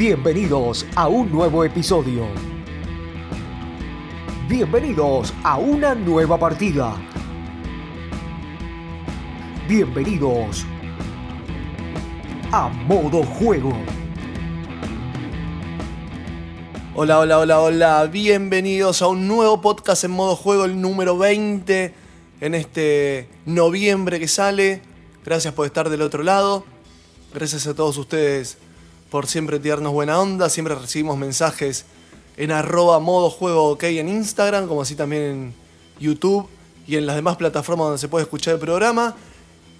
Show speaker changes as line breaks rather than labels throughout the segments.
Bienvenidos a un nuevo episodio. Bienvenidos a una nueva partida. Bienvenidos a modo juego.
Hola, hola, hola, hola. Bienvenidos a un nuevo podcast en modo juego, el número 20 en este noviembre que sale. Gracias por estar del otro lado. Gracias a todos ustedes por siempre tirarnos buena onda. Siempre recibimos mensajes en arroba modo juego ok en Instagram, como así también en YouTube y en las demás plataformas donde se puede escuchar el programa.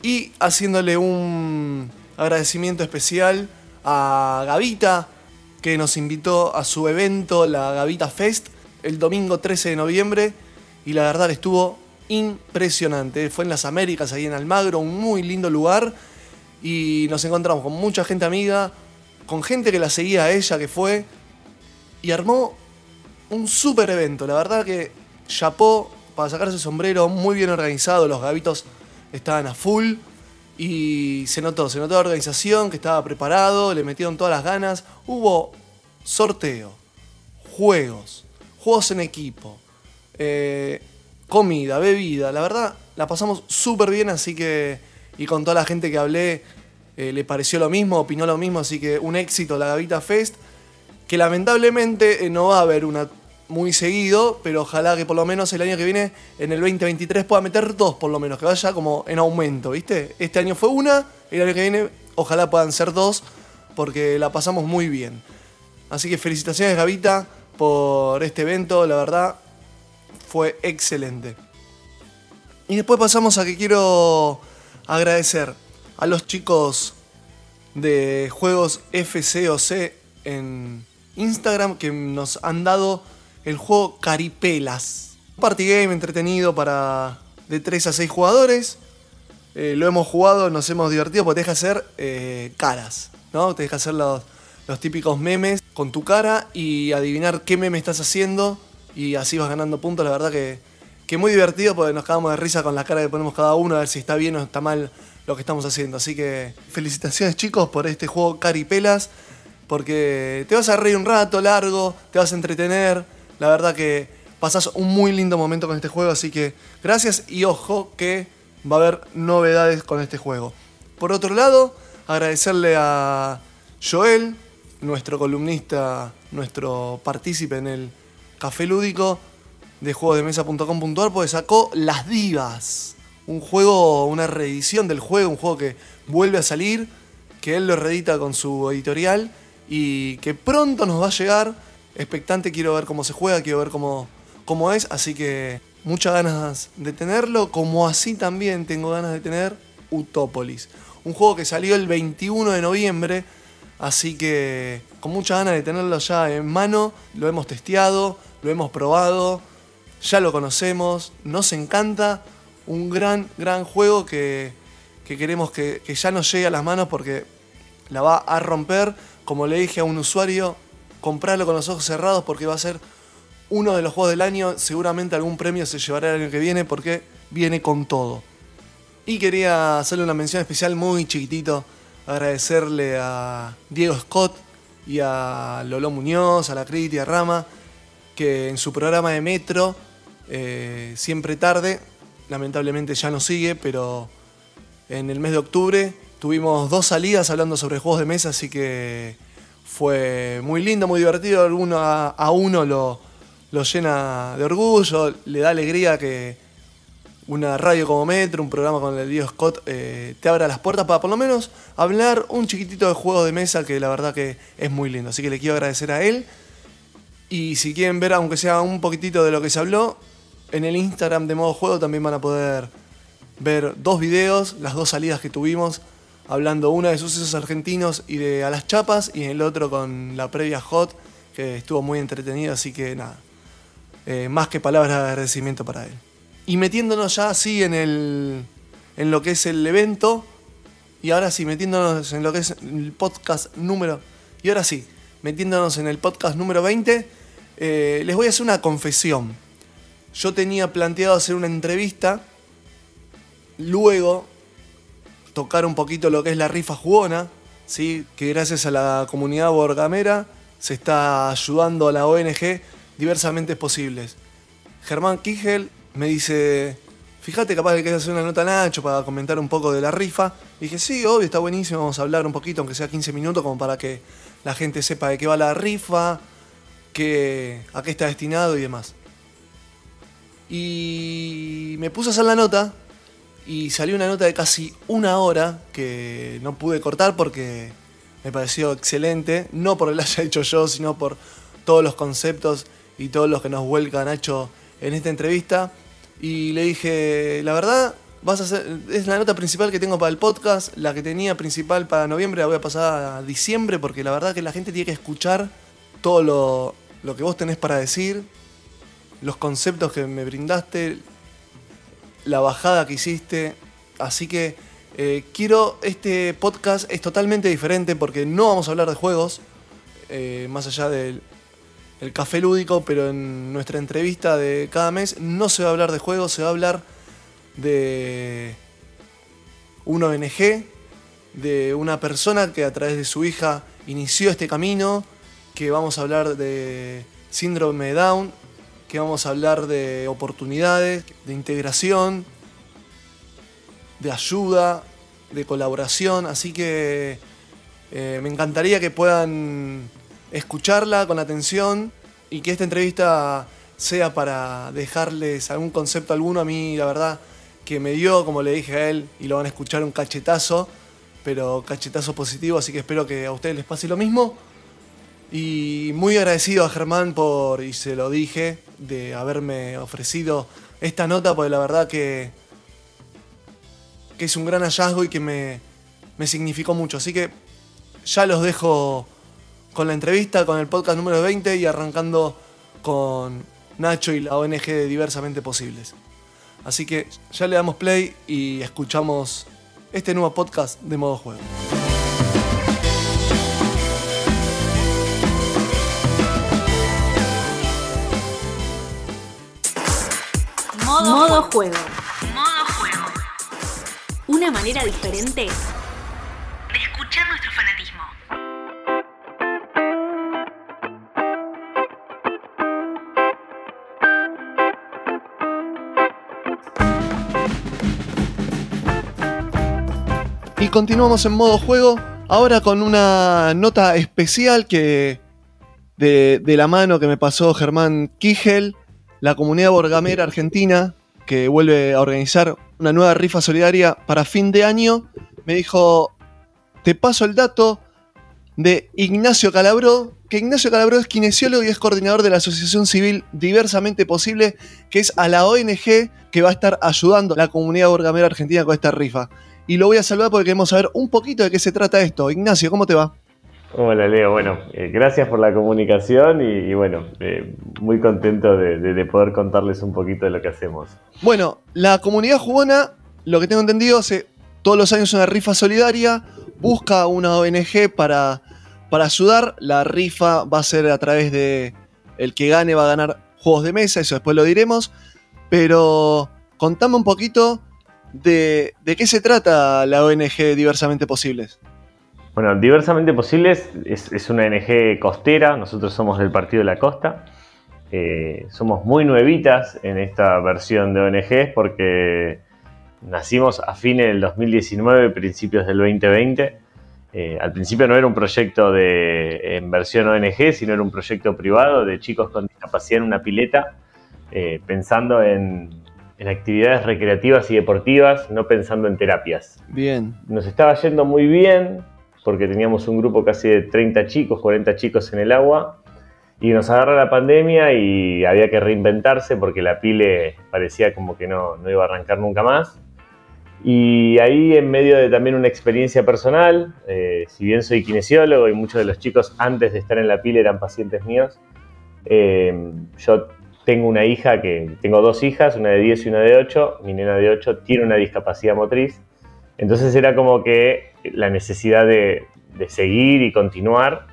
Y haciéndole un agradecimiento especial a Gavita, que nos invitó a su evento, la Gavita Fest, el domingo 13 de noviembre. Y la verdad estuvo impresionante. Fue en las Américas, ahí en Almagro, un muy lindo lugar. Y nos encontramos con mucha gente amiga, con gente que la seguía a ella, que fue. Y armó un super evento. La verdad que chapó para sacarse el sombrero, muy bien organizado. Los gavitos estaban a full. Y se notó, se notó la organización, que estaba preparado, le metieron todas las ganas. Hubo sorteo, juegos, juegos en equipo, eh, comida, bebida. La verdad, la pasamos súper bien, así que. Y con toda la gente que hablé, eh, le pareció lo mismo, opinó lo mismo, así que un éxito la Gavita Fest. Que lamentablemente eh, no va a haber una muy seguido, pero ojalá que por lo menos el año que viene, en el 2023, pueda meter dos por lo menos, que vaya como en aumento, ¿viste? Este año fue una, el año que viene ojalá puedan ser dos, porque la pasamos muy bien. Así que felicitaciones Gavita por este evento, la verdad fue excelente. Y después pasamos a que quiero agradecer a los chicos de juegos FCOC en Instagram que nos han dado el juego Caripelas. Party game entretenido para de 3 a 6 jugadores. Eh, lo hemos jugado, nos hemos divertido porque te deja hacer eh, caras, ¿no? Te deja hacer los, los típicos memes con tu cara y adivinar qué meme estás haciendo y así vas ganando puntos. La verdad que, que muy divertido porque nos cagamos de risa con la cara que ponemos cada uno a ver si está bien o está mal lo que estamos haciendo. Así que felicitaciones chicos por este juego Caripelas porque te vas a reír un rato largo, te vas a entretener. La verdad que pasas un muy lindo momento con este juego, así que gracias y ojo que va a haber novedades con este juego. Por otro lado, agradecerle a Joel, nuestro columnista, nuestro partícipe en el Café Lúdico de juegosdemesa.com.ar, porque sacó Las Divas. Un juego, una reedición del juego, un juego que vuelve a salir, que él lo reedita con su editorial y que pronto nos va a llegar. Expectante, quiero ver cómo se juega, quiero ver cómo, cómo es, así que muchas ganas de tenerlo, como así también tengo ganas de tener Utopolis. Un juego que salió el 21 de noviembre, así que con muchas ganas de tenerlo ya en mano, lo hemos testeado, lo hemos probado, ya lo conocemos, nos encanta, un gran, gran juego que, que queremos que, que ya nos llegue a las manos porque la va a romper, como le dije a un usuario, comprarlo con los ojos cerrados porque va a ser uno de los juegos del año. Seguramente algún premio se llevará el año que viene porque viene con todo. Y quería hacerle una mención especial muy chiquitito, agradecerle a Diego Scott y a Lolo Muñoz, a la Crit y a Rama, que en su programa de Metro, eh, siempre tarde, lamentablemente ya no sigue, pero en el mes de octubre tuvimos dos salidas hablando sobre juegos de mesa, así que fue muy lindo, muy divertido. Uno a, uno lo, llena de orgullo, le da alegría que una radio como Metro, un programa con el Diego Scott, eh, te abra las puertas para por lo menos hablar un chiquitito de juegos de mesa que la verdad que es muy lindo. Así que le quiero agradecer a él. Y si quieren ver, aunque sea un poquitito de lo que se habló, en el Instagram de modo juego también van a poder ver dos videos, las dos salidas que tuvimos hablando una de sucesos argentinos y de A las Chapas, y el otro con la previa Hot, que estuvo muy entretenido, así que nada, eh, más que palabras de agradecimiento para él. Y metiéndonos ya así en, el, en lo que es el evento, y ahora sí, metiéndonos en lo que es el podcast número, y ahora sí, metiéndonos en el podcast número 20, eh, les voy a hacer una confesión. Yo tenía planteado hacer una entrevista, luego tocar un poquito lo que es la rifa jugona, ¿sí? que gracias a la comunidad borgamera se está ayudando a la ONG diversamente posibles. Germán Kigel me dice, fíjate, capaz que quieres hacer una nota Nacho para comentar un poco de la rifa. Y dije, sí, obvio, está buenísimo, vamos a hablar un poquito, aunque sea 15 minutos, como para que la gente sepa de qué va la rifa, que, a qué está destinado y demás. Y me puse a hacer la nota y salió una nota de casi una hora que no pude cortar porque me pareció excelente, no por lo haya hecho yo, sino por todos los conceptos y todos los que nos vuelca Nacho en esta entrevista. Y le dije, la verdad, es la nota principal que tengo para el podcast, la que tenía principal para noviembre la voy a pasar a diciembre porque la verdad que la gente tiene que escuchar todo lo, lo que vos tenés para decir, los conceptos que me brindaste, la bajada que hiciste. Así que eh, quiero, este podcast es totalmente diferente porque no vamos a hablar de juegos, eh, más allá del el café lúdico, pero en nuestra entrevista de cada mes no se va a hablar de juegos, se va a hablar de un ONG, de una persona que a través de su hija inició este camino, que vamos a hablar de síndrome Down, que vamos a hablar de oportunidades, de integración, de ayuda, de colaboración, así que eh, me encantaría que puedan escucharla con atención y que esta entrevista sea para dejarles algún concepto alguno. A mí, la verdad, que me dio, como le dije a él, y lo van a escuchar un cachetazo, pero cachetazo positivo, así que espero que a ustedes les pase lo mismo. Y muy agradecido a Germán por, y se lo dije, de haberme ofrecido esta nota, porque la verdad que, que es un gran hallazgo y que me, me significó mucho. Así que ya los dejo con la entrevista, con el podcast número 20 y arrancando con Nacho y la ONG de Diversamente Posibles. Así que ya le damos play y escuchamos este nuevo podcast de modo juego.
Modo, juego. Modo juego. Una manera diferente de escuchar nuestro fanatismo.
Y continuamos en modo juego, ahora con una nota especial que de, de la mano que me pasó Germán Kigel, la comunidad borgamera argentina, que vuelve a organizar una nueva rifa solidaria para fin de año, me dijo, te paso el dato de Ignacio Calabró, que Ignacio Calabró es kinesiólogo y es coordinador de la Asociación Civil Diversamente Posible, que es a la ONG que va a estar ayudando a la comunidad borgamera argentina con esta rifa y lo voy a saludar porque queremos saber un poquito de qué se trata esto. Ignacio, ¿cómo te va?
Hola Leo, bueno, eh, gracias por la comunicación y, bueno, eh, muy contento de, poder contarles un poquito de lo que hacemos.
Bueno, la comunidad jugona, lo que tengo entendido, hace todos los años una rifa solidaria, busca una ONG para, para ayudar, la rifa va a ser a través de el que gane va a ganar juegos de mesa, eso después lo diremos, pero contame un poquito de, qué se trata la ONG Diversamente Posibles.
Bueno, Diversamente Posibles es, una ONG costera, nosotros somos del Partido de la Costa. Eh, somos muy nuevitas en esta versión de ONGs porque nacimos a fines del 2019, principios del 2020. Eh, al principio no era un proyecto de, en versión ONG, sino era un proyecto privado de chicos con discapacidad en una pileta, eh, pensando en en actividades recreativas y deportivas, no pensando en terapias.
Bien.
Nos estaba yendo muy bien porque teníamos un grupo casi de 30 chicos, 40 chicos en el agua y nos agarra la pandemia y había que reinventarse porque la pile parecía como que no, no iba a arrancar nunca más. Y ahí en medio de también una experiencia personal, eh, si bien soy kinesiólogo y muchos de los chicos antes de estar en la pile eran pacientes míos, eh, yo tengo una hija que, tengo dos hijas, una de 10 y una de 8, mi nena de 8 tiene una discapacidad motriz, entonces era como que la necesidad de, seguir y continuar,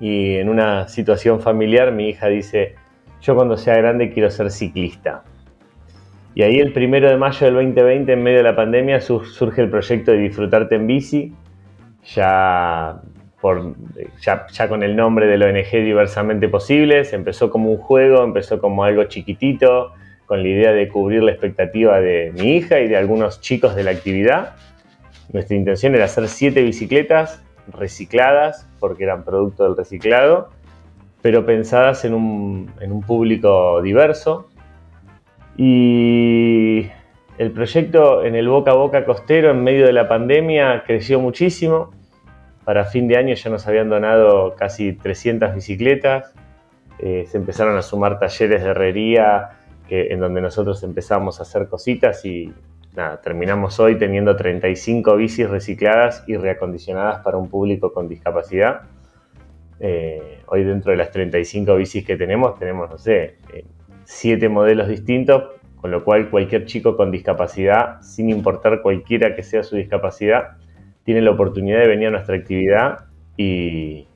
y en una situación familiar mi hija dice, yo cuando sea grande quiero ser ciclista. Y ahí el primero de mayo del 2020, en medio de la pandemia, surge el proyecto de Disfrutarte en Bici, ya, por, ya, ya con el nombre de la ONG Diversamente Posibles, empezó como un juego, empezó como algo chiquitito, con la idea de cubrir la expectativa de mi hija y de algunos chicos de la actividad. Nuestra intención era hacer siete bicicletas recicladas, porque eran producto del reciclado, pero pensadas en un, en un público diverso. Y el proyecto en el boca a boca costero en medio de la pandemia creció muchísimo. Para fin de año ya nos habían donado casi 300 bicicletas. Eh, se empezaron a sumar talleres de herrería que, en donde nosotros empezamos a hacer cositas y nada, terminamos hoy teniendo 35 bicis recicladas y reacondicionadas para un público con discapacidad. Eh, hoy dentro de las 35 bicis que tenemos, tenemos, no sé, 7 eh, modelos distintos, con lo cual cualquier chico con discapacidad, sin importar cualquiera que sea su discapacidad, tiene la oportunidad de venir a nuestra actividad y,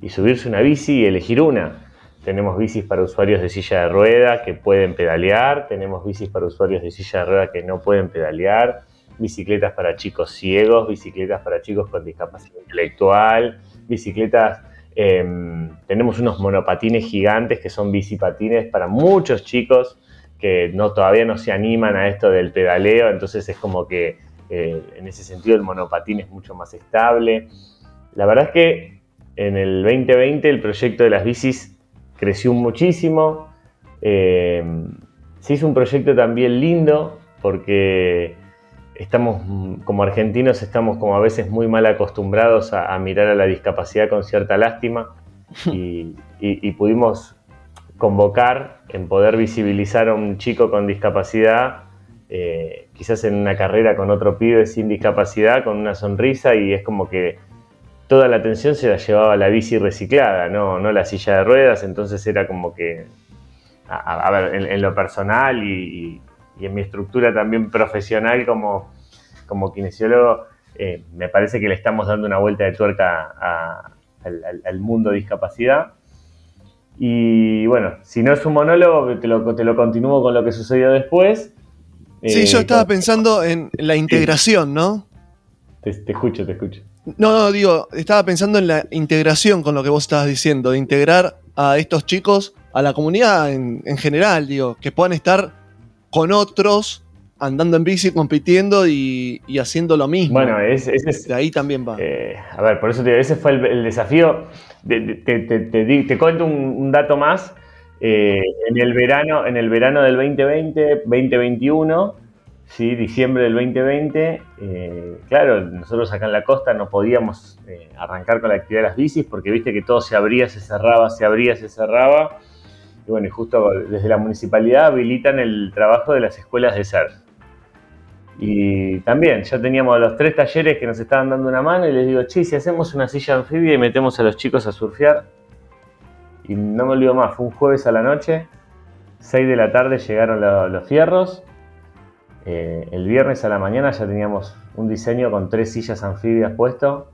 y subirse una bici y elegir una. Tenemos bicis para usuarios de silla de rueda que pueden pedalear, tenemos bicis para usuarios de silla de rueda que no pueden pedalear, bicicletas para chicos ciegos, bicicletas para chicos con discapacidad intelectual, bicicletas, em, tenemos unos monopatines gigantes que son bicipatines para muchos chicos que no, todavía no se animan a esto del pedaleo, entonces es como que eh, en ese sentido el monopatín es mucho más estable. La verdad es que en el 2020 el proyecto de las bicis creció muchísimo. Eh, se hizo un proyecto también lindo porque estamos, como argentinos, estamos como a veces muy mal acostumbrados a, mirar a la discapacidad con cierta lástima y, pudimos convocar en poder visibilizar a un chico con discapacidad, eh, quizás en una carrera con otro pibe sin discapacidad, con una sonrisa y es como que toda la atención se la llevaba la bici reciclada, no, no la silla de ruedas, entonces era como que, a, ver, en, lo personal y, en mi estructura también profesional como, como kinesiólogo, eh, me parece que le estamos dando una vuelta de tuerca al, mundo de discapacidad. Y bueno, si no es un monólogo, te lo, te lo continúo con lo que sucedió después.
Sí, yo eh, estaba pensando en la integración, ¿no?
te escucho, te escucho.
No, no, digo, estaba pensando en la integración con lo que vos estabas diciendo, de integrar a estos chicos a la comunidad en, general, digo, que puedan estar con otros andando en bici, compitiendo y, haciendo lo mismo.
Bueno, ese es,
de ahí también va.
Eh, a ver, por eso te digo, ese fue el, desafío. te, cuento un, dato más. Eh, en, el verano, en el verano del 2020, 2021, ¿sí? diciembre del 2020, eh, claro, nosotros acá en la costa no podíamos eh, arrancar con la actividad de las bicis porque viste que todo se abría, se cerraba, se abría, se cerraba. Y bueno, y justo desde la municipalidad habilitan el trabajo de las escuelas de surf. Y también ya teníamos los tres talleres que nos estaban dando una mano y les digo, che, si hacemos una silla anfibia y metemos a los chicos a surfear. Y no me olvido más, fue un jueves a la noche, 6 de la tarde llegaron los fierros eh, el viernes a la mañana ya teníamos un diseño con tres sillas anfibias puesto.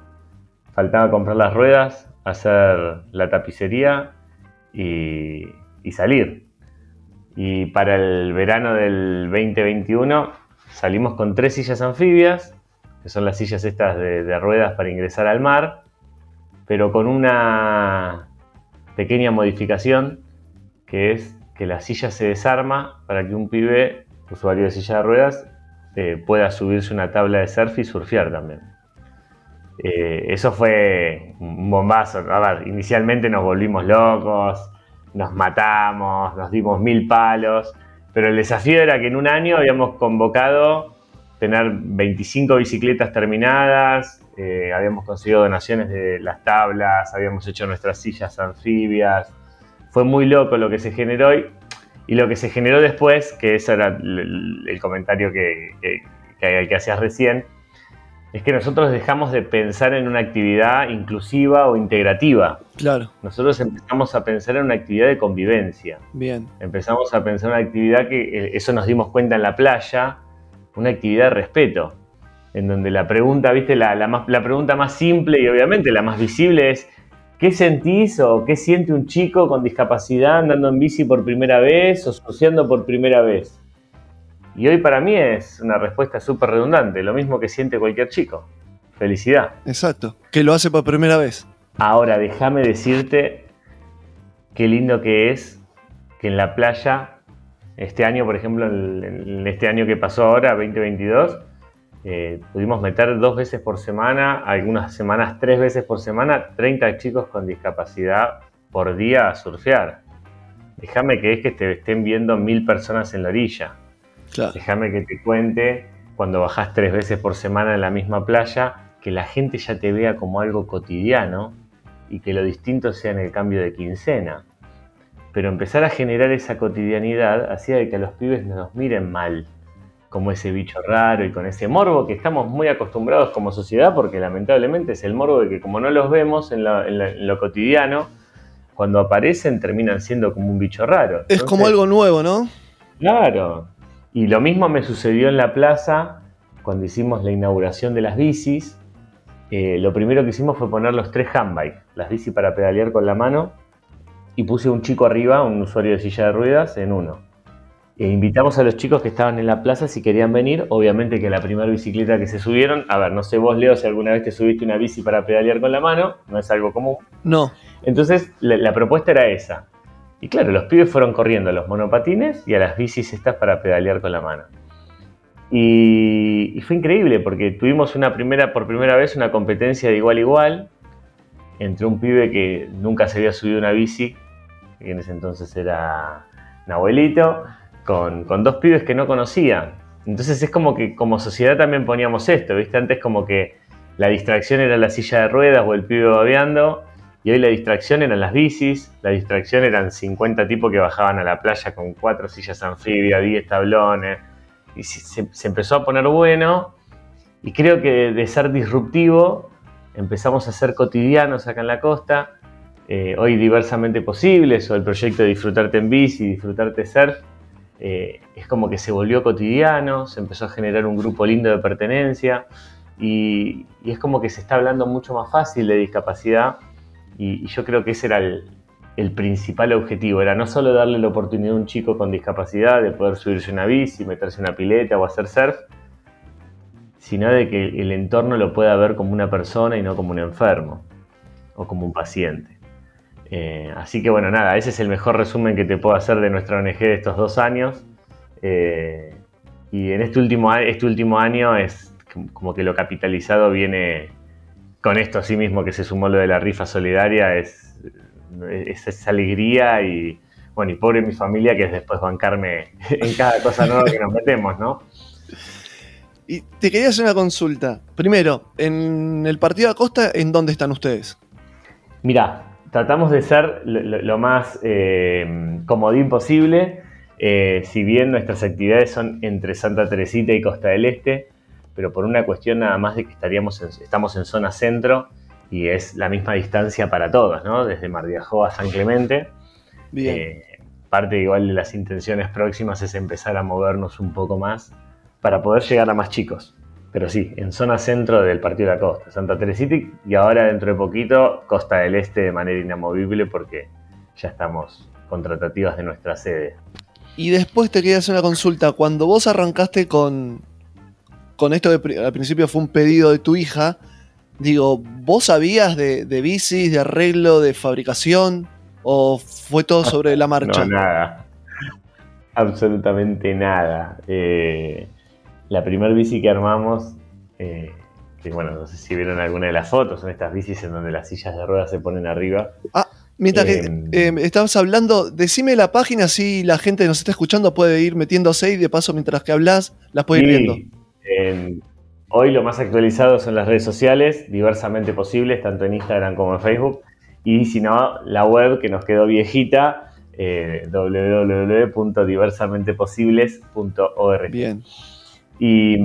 Faltaba comprar las ruedas, hacer la tapicería y, salir. Y para el verano del 2021 salimos con tres sillas anfibias, que son las sillas estas de ruedas para ingresar al mar, pero con una pequeña modificación, que es que la silla se desarma para que un pibe usuario de silla de ruedas eh, pueda subirse una tabla de surf y surfear también. Eh, eso fue un bombazo. A ver, inicialmente nos volvimos locos, nos matamos, nos dimos mil palos, pero el desafío era que en un año habíamos convocado tener 25 bicicletas terminadas, eh, habíamos conseguido donaciones de las tablas, habíamos hecho nuestras sillas anfibias. Fue muy loco lo que se generó y y lo que se generó después, que ese era el, comentario que, que, hacías recién, es que nosotros dejamos de pensar en una actividad inclusiva o integrativa.
Claro.
Nosotros empezamos a pensar en una actividad de convivencia.
Bien.
Empezamos a pensar en una actividad que, eh, eso nos dimos cuenta en la playa, una actividad de respeto, en donde la pregunta, viste, la, la pregunta más simple y obviamente la más visible es, ¿Qué sentís o qué siente un chico con discapacidad andando en bici por primera vez o asociando por primera vez? Y hoy para mí es una respuesta súper redundante, lo mismo que siente cualquier chico. felicidad.
Exacto, que lo hace por primera vez.
Ahora, déjame decirte qué lindo que es que en la playa, este año, por ejemplo, en este año que pasó ahora, 2022, eh, pudimos meter dos veces por semana, algunas semanas tres veces por semana, 30 chicos con discapacidad por día a surfear. Déjame que es que te estén viendo mil personas en la orilla. Déjame que te cuente cuando bajás tres veces por semana en la misma playa, que la gente ya te vea como algo cotidiano y que lo distinto sea en el cambio de quincena. Pero empezar a generar esa cotidianidad hacía de que a los pibes nos miren mal, como ese bicho raro y con ese morbo que estamos muy acostumbrados como sociedad, porque lamentablemente es el morbo de que como no los vemos en, lo cotidiano, cuando aparecen terminan siendo como un bicho raro.
Es como algo nuevo, ¿no?
Claro. Y lo mismo me sucedió en la plaza cuando hicimos la inauguración de las bicis. Eh, lo primero que hicimos fue poner los tres handbikes, las bicis para pedalear con la mano, y puse un chico arriba, un usuario de silla de ruedas, en uno. E invitamos a los chicos que estaban en la plaza si querían venir. Obviamente que la primera bicicleta que se subieron, a ver, no sé vos, Leo, si alguna vez te subiste una bici para pedalear con la mano, no es algo común.
No.
Entonces, la, propuesta era esa. Y claro, los pibes fueron corriendo a los monopatines y a las bicis estas para pedalear con la mano. Y, fue increíble porque tuvimos una primera, por primera vez una competencia de igual a igual entre un pibe que nunca se había subido una bici, que en ese entonces era un abuelito, con, dos pibes que no conocía. Entonces es como que como sociedad también poníamos esto, ¿viste? Antes como que la distracción era la silla de ruedas o el pibe babeando, y hoy la distracción eran las bicis, la distracción eran 50 tipos que bajaban a la playa con cuatro sillas anfibias, 10 tablones, y se, empezó a poner bueno, y creo que de ser disruptivo empezamos a ser cotidianos acá en la costa, eh, hoy diversamente posibles, o el proyecto de disfrutarte en bici, disfrutarte surf, eh, es como que se volvió cotidiano, se empezó a generar un grupo lindo de pertenencia y, es como que se está hablando mucho más fácil de discapacidad y, yo creo que ese era el, principal objetivo, era no solo darle la oportunidad a un chico con discapacidad de poder subirse una bici, meterse una pileta o hacer surf, sino de que el entorno lo pueda ver como una persona y no como un enfermo o como un paciente. Eh, así que bueno, nada, ese es el mejor resumen que te puedo hacer de nuestra ONG de estos dos años. Eh, y en este último, este último año es como que lo capitalizado viene con esto así mismo que se sumó lo de la rifa solidaria, es, esa alegría y bueno, y pobre mi familia que es después bancarme en cada cosa nueva que nos metemos, ¿no?
Y te quería hacer una consulta. Primero, en el partido de Acosta, ¿en dónde están ustedes?
Mirá, tratamos de ser lo, más eh, comodín posible, eh, si bien nuestras actividades son entre Santa Teresita y Costa del Este, pero por una cuestión nada más de que estaríamos estamos en zona centro y es la misma distancia para todos, ¿no? Desde Mar de Ajó a San Clemente. Eh, parte igual de las intenciones próximas es empezar a movernos un poco más para poder llegar a más chicos pero sí, en zona centro del Partido de la Costa, Santa Teresita y ahora dentro de poquito Costa del Este de manera inamovible porque ya estamos con tratativas de nuestra sede.
Y después te quería hacer una consulta. Cuando vos arrancaste con, con esto, de, al principio fue un pedido de tu hija, digo, ¿vos sabías de, de bicis, de arreglo, de fabricación? ¿O fue todo sobre la marcha?
No, nada. Absolutamente nada. Eh, la primera bici que armamos, eh, que bueno, no sé si vieron alguna de las fotos, son estas bicis en donde las sillas de ruedas se ponen arriba.
Ah, mientras que eh, eh, estabas hablando, decime la página si la gente que nos está escuchando puede ir metiéndose y de paso mientras que hablas las puede ir viendo.
hoy lo más actualizado son las redes sociales, diversamente posibles, tanto en Instagram como en Facebook. Y si no, la web que nos quedó viejita, www.diversamenteposibles.org.
Bien.
Y,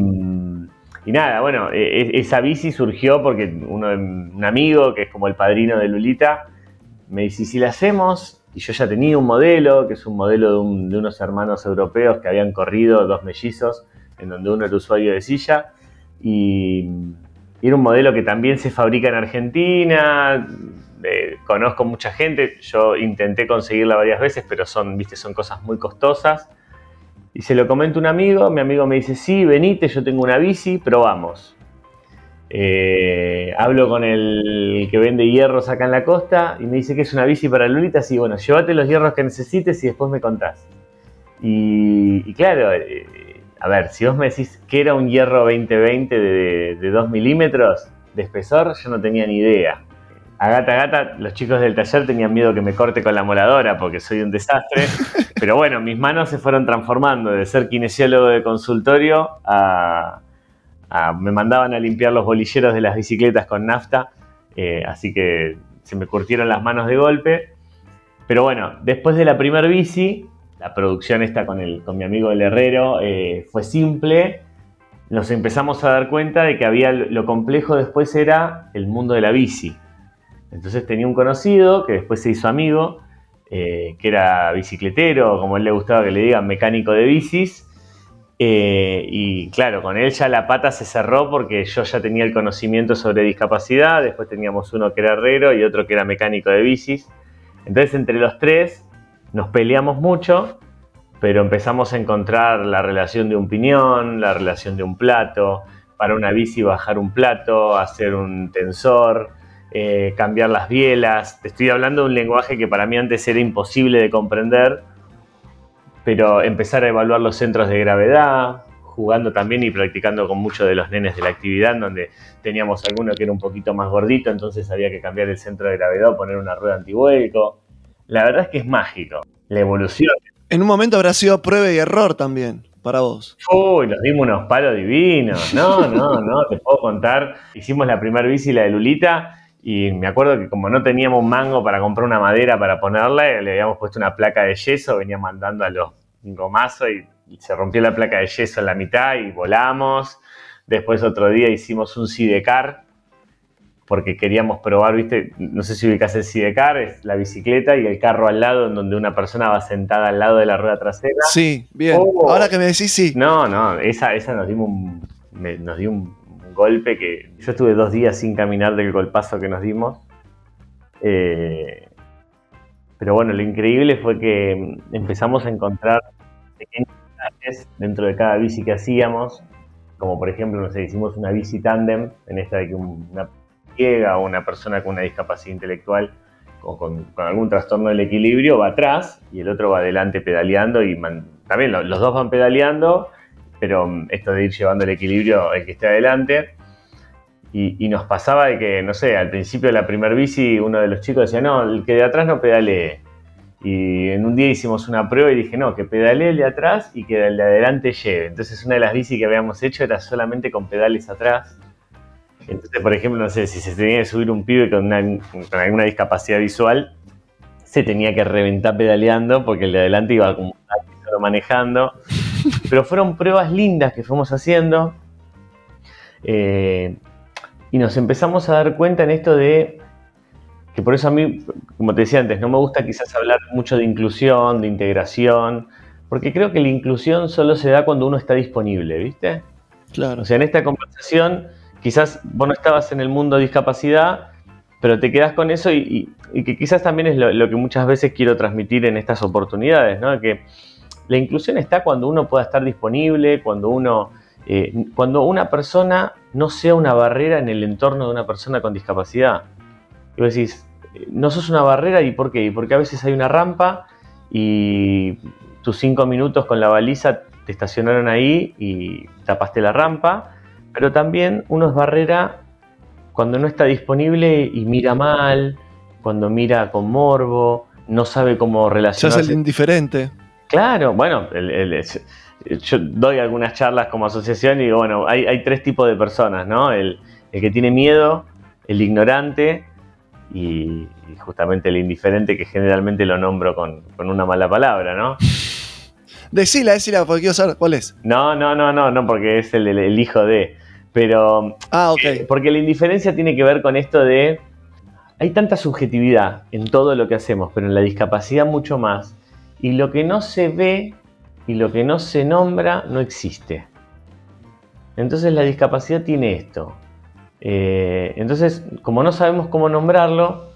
nada, bueno, e, e, esa bici surgió porque uno, un amigo, que es como el padrino de Lulita, me dice, si la hacemos, y yo ya tenía un modelo, que es un modelo de, unos hermanos europeos que habían corrido dos mellizos, en donde uno era usuario de silla, y, era un modelo que también se fabrica en Argentina, eh, conozco mucha gente, yo intenté conseguirla varias veces, pero son, viste, son cosas muy costosas. Y se lo comento a un amigo, mi amigo me dice, sí, venite, yo tengo una bici, probamos. Eh, hablo con el que vende hierros acá en la costa y me dice que es una bici para Lulita. Sí, bueno, llévate los hierros que necesites y después me contás. Y, claro, eh, a ver, si vos me decís que era un hierro 2020 de, de 2 milímetros de espesor, yo no tenía ni idea. A gata gata, los chicos del taller tenían miedo que me corte con la moladora porque soy un desastre. Pero bueno, mis manos se fueron transformando de ser kinesiólogo de consultorio a, me mandaban a limpiar los bolilleros de las bicicletas con nafta. Eh, así que se me curtieron las manos de golpe. Pero bueno, después de la primer bici, la producción esta con, el, con mi amigo el herrero eh, fue simple. Nos empezamos a dar cuenta de que había lo complejo después era el mundo de la bici. Entonces tenía un conocido que después se hizo amigo, eh, que era bicicletero, como él le gustaba que le digan, mecánico de bicis. Eh, y claro, con él ya la pata se cerró porque yo ya tenía el conocimiento sobre discapacidad, después teníamos uno que era herrero y otro que era mecánico de bicis. Entonces entre los tres nos peleamos mucho, pero empezamos a encontrar la relación de un piñón, la relación de un plato, para una bici bajar un plato, hacer un tensor, eh, cambiar las bielas. Te estoy hablando de un lenguaje que para mí antes era imposible de comprender, pero empezar a evaluar los centros de gravedad, jugando también y practicando con muchos de los nenes de la actividad, donde teníamos alguno que era un poquito más gordito, entonces había que cambiar el centro de gravedad, poner una rueda antivuelco. La verdad es que es mágico, la evolución.
En un momento habrá sido prueba y error también para vos.
Uy, nos dimos unos palos divinos. No, no, no, te puedo contar. Hicimos la primera bici, la de Lulita, y me acuerdo que como no teníamos mango para comprar una madera para ponerle, le habíamos puesto una placa de yeso, venía mandando a los gomazos y, se rompió la placa de yeso en la mitad y volamos. Después otro día hicimos un sidecar porque queríamos probar, viste, no sé si ubicas el sidecar, es la bicicleta y el carro al lado en donde una persona va sentada al lado de la rueda trasera.
Sí, bien. Oh. Ahora que me decís sí.
No, no, esa, esa nos dimos nos dio un golpe que yo estuve dos días sin caminar del golpazo que nos dimos. Eh, pero bueno, lo increíble fue que empezamos a encontrar pequeños detalles dentro de cada bici que hacíamos, como por ejemplo, no sé, hicimos una bici tandem, en esta de que una ciega o una persona con una discapacidad intelectual o con, algún trastorno del equilibrio va atrás y el otro va adelante pedaleando y también los dos van pedaleando pero mm, esto de ir llevando el equilibrio el que esté adelante. Y, nos pasaba de que, no sé, al principio de la primer bici uno de los chicos decía, no, el que de atrás no pedalee. Y en un día hicimos una prueba y dije, no, que pedalee el de atrás y que el de adelante lleve. Entonces una de las bici que habíamos hecho era solamente con pedales atrás. Entonces, por ejemplo, no sé, si se tenía que subir un pibe con, con alguna discapacidad visual, se tenía que reventar pedaleando porque el de adelante iba como manejando. Pero fueron pruebas lindas que fuimos haciendo. Eh, y nos empezamos a dar cuenta en esto de que por eso a mí, como te decía antes, no me gusta quizás hablar mucho de inclusión, de integración, porque creo que la inclusión solo se da cuando uno está disponible, ¿viste?
Claro.
O sea, en esta conversación, quizás vos no estabas en el mundo de discapacidad, pero te quedas con eso y, que quizás también es lo, lo, que muchas veces quiero transmitir en estas oportunidades, ¿no? Que la inclusión está cuando uno pueda estar disponible, cuando uno, eh, cuando una persona no sea una barrera en el entorno de una persona con discapacidad. Y vos decís, no sos una barrera y por qué? Porque a veces hay una rampa y tus cinco minutos con la baliza te estacionaron ahí y tapaste la rampa, pero también uno es barrera cuando no está disponible y mira mal, cuando mira con morbo, no sabe cómo relacionarse.
Se hace el indiferente.
Claro, bueno, yo doy algunas charlas como asociación y digo, bueno, hay, tres tipos de personas, ¿no? El, que tiene miedo, el ignorante y, justamente el indiferente que generalmente lo nombro con, una mala palabra, ¿no?
Decila, decila, porque quiero saber cuál es.
No, no, no, no, no, porque es el, hijo de. Pero.
Ah, ok.
Eh, porque la indiferencia tiene que ver con esto de. Hay tanta subjetividad en todo lo que hacemos, pero en la discapacidad mucho más. Y lo que no se ve y lo que no se nombra no existe. Entonces la discapacidad tiene esto. Eh, entonces, como no sabemos cómo nombrarlo,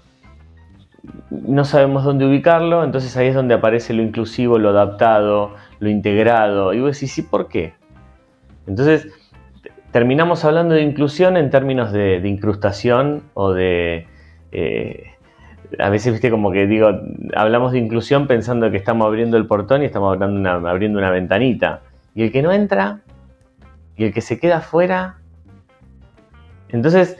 no sabemos dónde ubicarlo, entonces ahí es donde aparece lo inclusivo, lo adaptado, lo integrado. Y vos decís, ¿sí por qué? Entonces, terminamos hablando de inclusión en términos de, incrustación o de... Eh, a veces, viste, como que digo, hablamos de inclusión pensando que estamos abriendo el portón y estamos abriendo una, abriendo una ventanita. Y el que no entra, y el que se queda afuera. Entonces,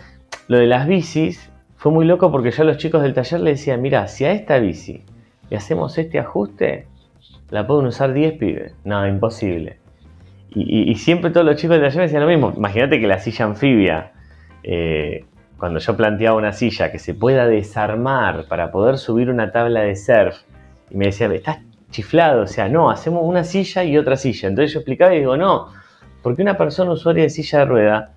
lo de las bicis fue muy loco porque yo a los chicos del taller les decía, mira, si a esta bici le hacemos este ajuste, la pueden usar 10 pibes. No, imposible. Y, siempre todos los chicos del taller me decían lo mismo. Imagínate que la silla anfibia, eh, cuando yo planteaba una silla que se pueda desarmar para poder subir una tabla de surf, y me decía, estás chiflado, o sea, no, hacemos una silla y otra silla. Entonces yo explicaba y digo, no, porque una persona usuaria de silla de rueda,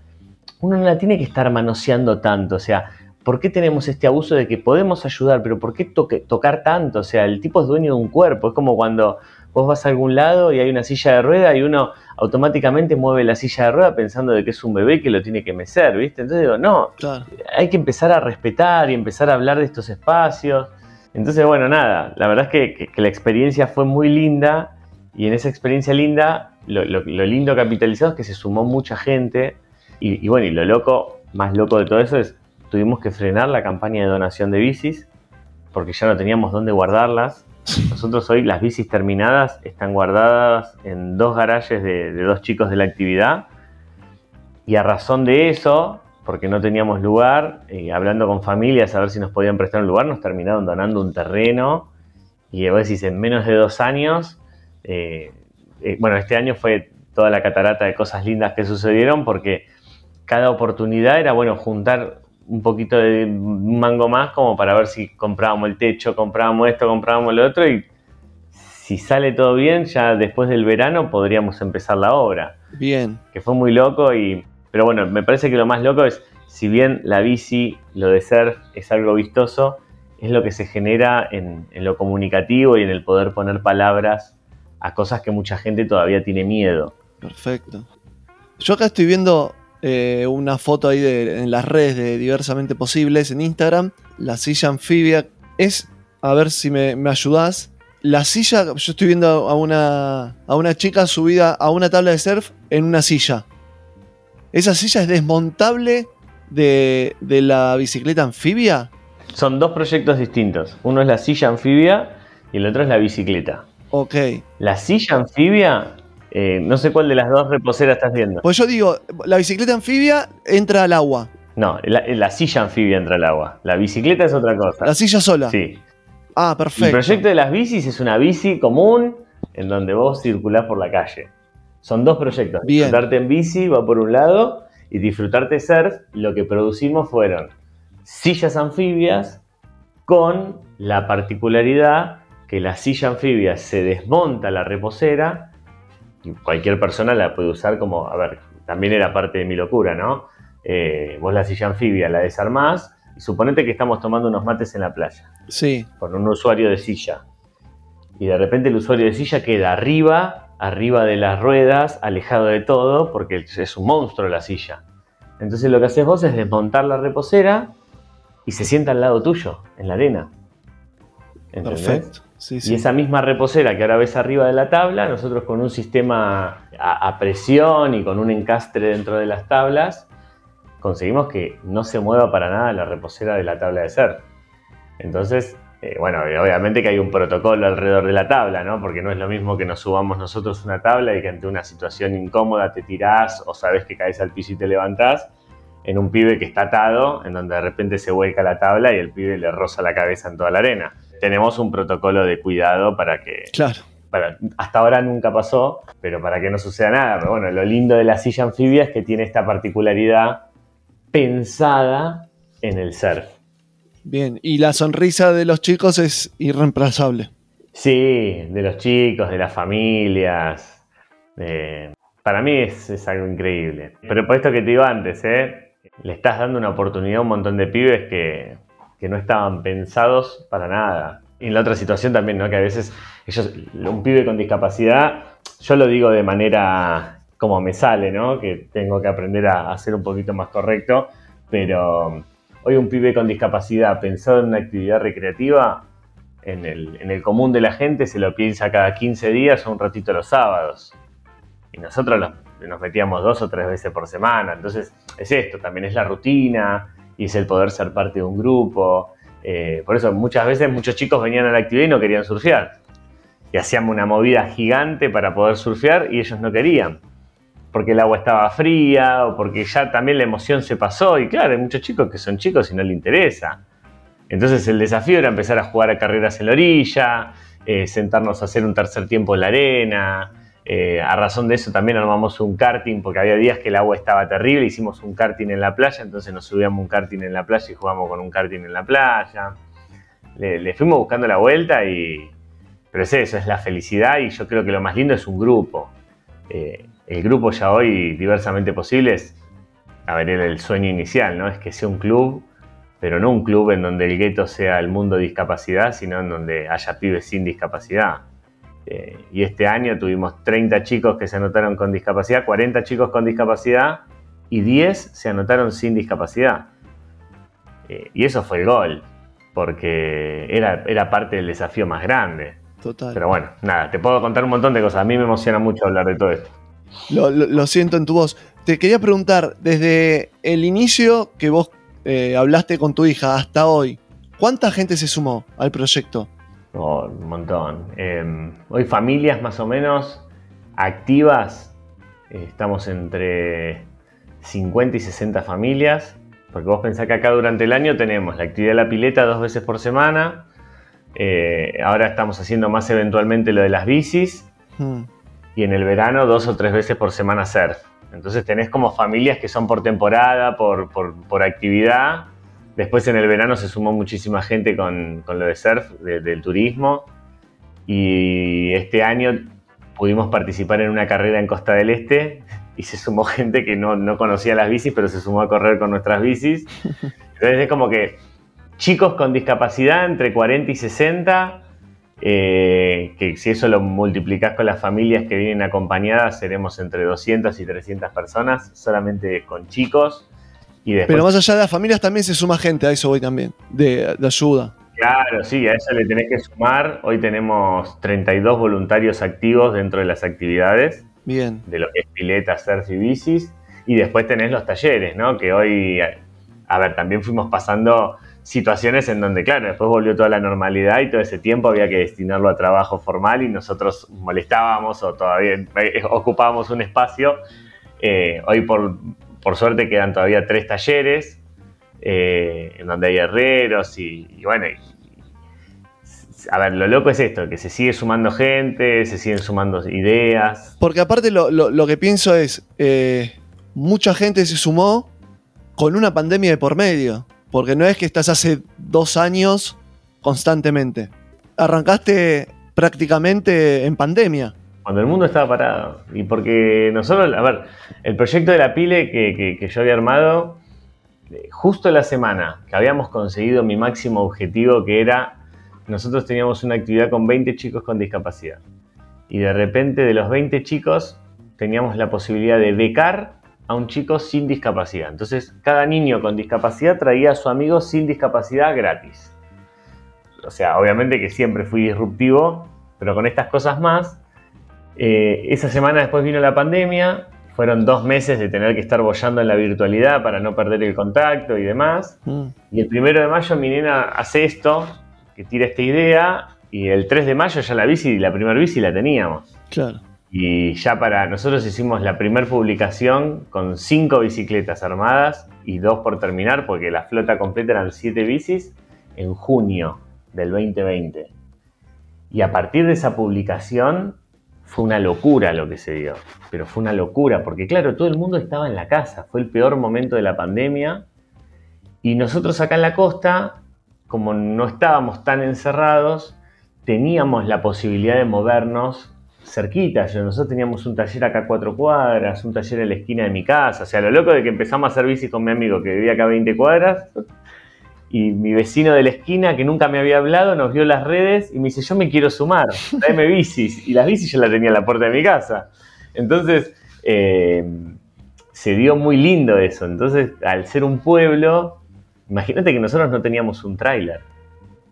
uno no la tiene que estar manoseando tanto, o sea, ¿por qué tenemos este abuso de que podemos ayudar, pero por qué tocar tanto? O sea, el tipo es dueño de un cuerpo, es como cuando vos vas a algún lado y hay una silla de rueda y uno automáticamente mueve la silla de rueda pensando de que es un bebé que lo tiene que mecer, ¿viste? Entonces digo, no, hay que empezar a respetar y empezar a hablar de estos espacios. Entonces, bueno, nada, la verdad es que, la experiencia fue muy linda y en esa experiencia linda, lo, lindo capitalizado es que se sumó mucha gente y, y bueno, y lo loco, más loco de todo eso es, tuvimos que frenar la campaña de donación de bicis porque ya no teníamos dónde guardarlas nosotros hoy las bicis terminadas están guardadas en dos garajes de, dos chicos de la actividad. Y a razón de eso, porque no teníamos lugar, eh, hablando con familias a ver si nos podían prestar un lugar, nos terminaron donando un terreno. Y a veces en menos de dos años, eh, eh, bueno, este año fue toda la catarata de cosas lindas que sucedieron porque cada oportunidad era, bueno, juntar un poquito de mango más como para ver si comprábamos el techo, comprábamos esto, comprábamos lo otro y si sale todo bien, ya después del verano podríamos empezar la obra.
Bien.
Que fue muy loco y... Pero bueno, me parece que lo más loco es, si bien la bici, lo de surf es algo vistoso, es lo que se genera en, en lo comunicativo y en el poder poner palabras a cosas que mucha gente todavía tiene miedo.
Perfecto. Yo acá estoy viendo eh, una foto ahí en las redes de diversamente posibles en Instagram. La silla anfibia es, a ver si me, me ayudás. La silla, yo estoy viendo a una, a una chica subida a una tabla de surf en una silla. ¿Esa silla es desmontable de, de la bicicleta anfibia?
Son dos proyectos distintos. Uno es la silla anfibia y el otro es la bicicleta.
Ok.
La silla anfibia eh, no sé cuál de las dos reposeras estás viendo.
Pues yo digo, la bicicleta anfibia entra al agua.
No, la, silla anfibia entra al agua. La bicicleta es otra cosa.
La silla sola.
Sí.
Ah, perfecto.
El proyecto de las bicis es una bici común en donde vos circulás por la calle. Son dos proyectos. Disfrutarte en bici va por un lado y disfrutarte surf. Lo que producimos fueron sillas anfibias con la particularidad que la silla anfibia se desmonta la reposera cualquier persona la puede usar como, a ver, también era parte de mi locura, ¿no? Eh, vos la silla anfibia la desarmás y suponete que estamos tomando unos mates en la playa.
Sí.
Con un usuario de silla. Y de repente el usuario de silla queda arriba, arriba de las ruedas, alejado de todo, porque es un monstruo la silla. Entonces lo que haces vos es desmontar la reposera y se sienta al lado tuyo, en la arena.
Perfecto.
Y esa misma reposera que ahora ves arriba de la tabla, nosotros con un sistema a, presión y con un encastre dentro de las tablas, conseguimos que no se mueva para nada la reposera de la tabla de ser. Entonces, eh, bueno, obviamente que hay un protocolo alrededor de la tabla, ¿no? Porque no es lo mismo que nos subamos nosotros una tabla y que ante una situación incómoda te tirás o sabes que caes al piso y te levantás, en un pibe que está atado, en donde de repente se vuelca la tabla y el pibe le roza la cabeza en toda la arena tenemos un protocolo de cuidado para que...
Claro.
hasta ahora nunca pasó, pero para que no suceda nada. Pero bueno, lo lindo de la silla anfibia es que tiene esta particularidad pensada en el surf.
Bien, y la sonrisa de los chicos es irreemplazable.
Sí, de los chicos, de las familias. para mí es, algo increíble. Pero por esto que te digo antes, ¿eh? le estás dando una oportunidad a un montón de pibes que, que no estaban pensados para nada. Y en la otra situación también, ¿no? Que a veces ellos, un pibe con discapacidad, yo lo digo de manera como me sale, ¿no? Que tengo que aprender a, ser un poquito más correcto, pero hoy un pibe con discapacidad pensado en una actividad recreativa, en el, en el común de la gente se lo piensa cada 15 días o un ratito los sábados. Y nosotros nos metíamos dos o tres veces por semana. Entonces es esto, también es la rutina y es el poder ser parte de un grupo. Eh, por eso muchas veces muchos chicos venían a la actividad y no querían surfear. Y hacíamos una movida gigante para poder surfear y ellos no querían. Porque el agua estaba fría o porque ya también la emoción se pasó. Y claro, hay muchos chicos que son chicos y no les interesa. Entonces el desafío era empezar a jugar a carreras en la orilla, eh, sentarnos a hacer un tercer tiempo en la arena. Eh, a razón de eso también armamos un karting, porque había días que el agua estaba terrible, hicimos un karting en la playa, entonces nos subíamos un karting en la playa y jugamos con un karting en la playa. Le, fuimos buscando la vuelta y... Pero es eso, es la felicidad y yo creo que lo más lindo es un grupo. Eh, el grupo ya hoy diversamente posible es, a ver, era el sueño inicial, ¿no? Es que sea un club pero no un club en donde el gueto sea el mundo de discapacidad, sino en donde haya pibes sin discapacidad. Eh, y este año tuvimos 30 chicos que se anotaron con discapacidad, 40 chicos con discapacidad y 10 se anotaron sin discapacidad. Eh, y eso fue el gol, porque era, era parte del desafío más grande. Total. Pero bueno, nada, te puedo contar un montón de cosas. A mí me emociona mucho hablar de todo esto.
Lo, lo siento en tu voz. Te quería preguntar, desde el inicio que vos eh, hablaste con tu hija hasta hoy, ¿cuánta gente se sumó al proyecto?
Oh, un montón. Em, hoy familias más o menos activas, eh, estamos entre 50 y 60 familias, porque vos pensás que acá durante el año tenemos la actividad de la pileta dos veces por semana, eh, ahora estamos haciendo más eventualmente lo de las bicis, hmm. y en el verano dos o tres veces por semana surf. Entonces tenés como familias que son por temporada, por, actividad. Después en el verano se sumó muchísima gente con, lo de surf, del turismo. Y este año pudimos participar en una carrera en Costa del Este y se sumó gente que no, no conocía las bicis, pero se sumó a correr con nuestras bicis. Entonces es como que chicos con discapacidad entre 40 y 60 eh, que si eso lo multiplicás con las familias que vienen acompañadas, seremos entre 200 y 300 personas, solamente con chicos.
Y Pero más allá de las familias también se suma gente, a eso voy también, de, ayuda.
Claro, sí, a eso le tenés que sumar. Hoy tenemos 32 voluntarios activos dentro de las actividades.
Bien.
De lo que es pileta, surf y bicis. Y después tenés los talleres, ¿no? Que hoy, a ver, también fuimos pasando situaciones en donde, claro, después volvió toda la normalidad y todo ese tiempo había que destinarlo a trabajo formal y nosotros molestábamos o todavía ocupábamos un espacio. Eh, hoy, por, suerte, quedan todavía tres talleres eh, en donde hay herreros y, bueno. a ver, lo loco es esto, que se sigue sumando gente, se siguen sumando ideas.
Porque aparte lo, lo que pienso es, mucha gente se sumó con una pandemia de por medio. Porque no es que estás hace dos años constantemente. Arrancaste prácticamente en pandemia.
Cuando el mundo estaba parado. Y porque nosotros, a ver, el proyecto de la pile que, yo había armado, eh, justo la semana que habíamos conseguido mi máximo objetivo, que era, nosotros teníamos una actividad con 20 chicos con discapacidad. Y de repente de los 20 chicos teníamos la posibilidad de becar a un chico sin discapacidad. Entonces, cada niño con discapacidad traía a su amigo sin discapacidad gratis. O sea, obviamente que siempre fui disruptivo, pero con estas cosas más. Eh, esa semana después vino la pandemia, fueron dos meses de tener que estar bollando en la virtualidad para no perder el contacto y demás. Mm. Y el primero de mayo mi nena hace esto, que tira esta idea, y el 3 de mayo ya la bici, la primera bici la teníamos.
Claro.
Y ya para nosotros hicimos la primera publicación con cinco bicicletas armadas y dos por terminar, porque la flota completa eran siete bicis en junio del 2020. Y a partir de esa publicación fue una locura lo que se dio. Pero fue una locura, porque claro, todo el mundo estaba en la casa. Fue el peor momento de la pandemia. Y nosotros acá en la costa, como no estábamos tan encerrados, teníamos la posibilidad de movernos cerquita. Yo, nosotros teníamos un taller acá a cuatro cuadras, un taller en la esquina de mi casa. O sea, lo loco de que empezamos a hacer bici con mi amigo que vivía acá a 20 cuadras. Y mi vecino de la esquina, que nunca me había hablado, nos vio las redes y me dice, yo me quiero sumar, tráeme bicis. Y las bicis yo las tenía en la puerta de mi casa. Entonces, eh, se dio muy lindo eso. Entonces, al ser un pueblo, imagínate que nosotros no teníamos un tráiler.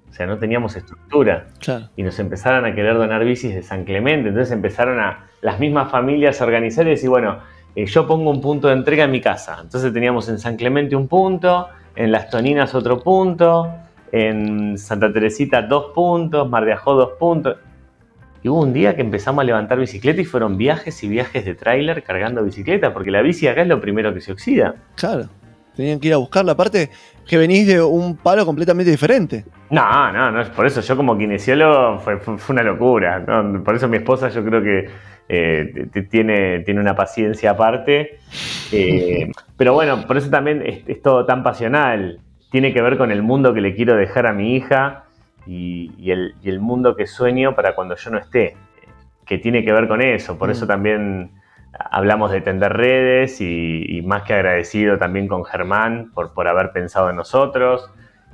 O sea, no teníamos estructura. Y nos empezaron a querer donar bicis de San Clemente. Entonces empezaron a las mismas familias a organizar y decir, bueno, eh, yo pongo un punto de entrega en mi casa. Entonces teníamos en San Clemente un punto, en Las Toninas otro punto, en Santa Teresita dos puntos, Mar de Ajó dos puntos. Y hubo un día que empezamos a levantar bicicleta y fueron viajes y viajes de tráiler cargando bicicleta, porque la bici acá es lo primero que se oxida.
Claro. Tenían que ir a buscarla. Aparte, que venís de un palo completamente diferente.
No, no, no, por eso yo como kinesiólogo fue, fue, una locura. Por eso mi esposa yo creo que eh, tiene, tiene una paciencia aparte. Eh, pero bueno, por eso también es, todo tan pasional. Tiene que ver con el mundo que le quiero dejar a mi hija y, el, mundo que sueño para cuando yo no esté. Que tiene que ver con eso. Por eso mm. también hablamos de tender redes y, más que agradecido también con Germán por, por haber pensado en nosotros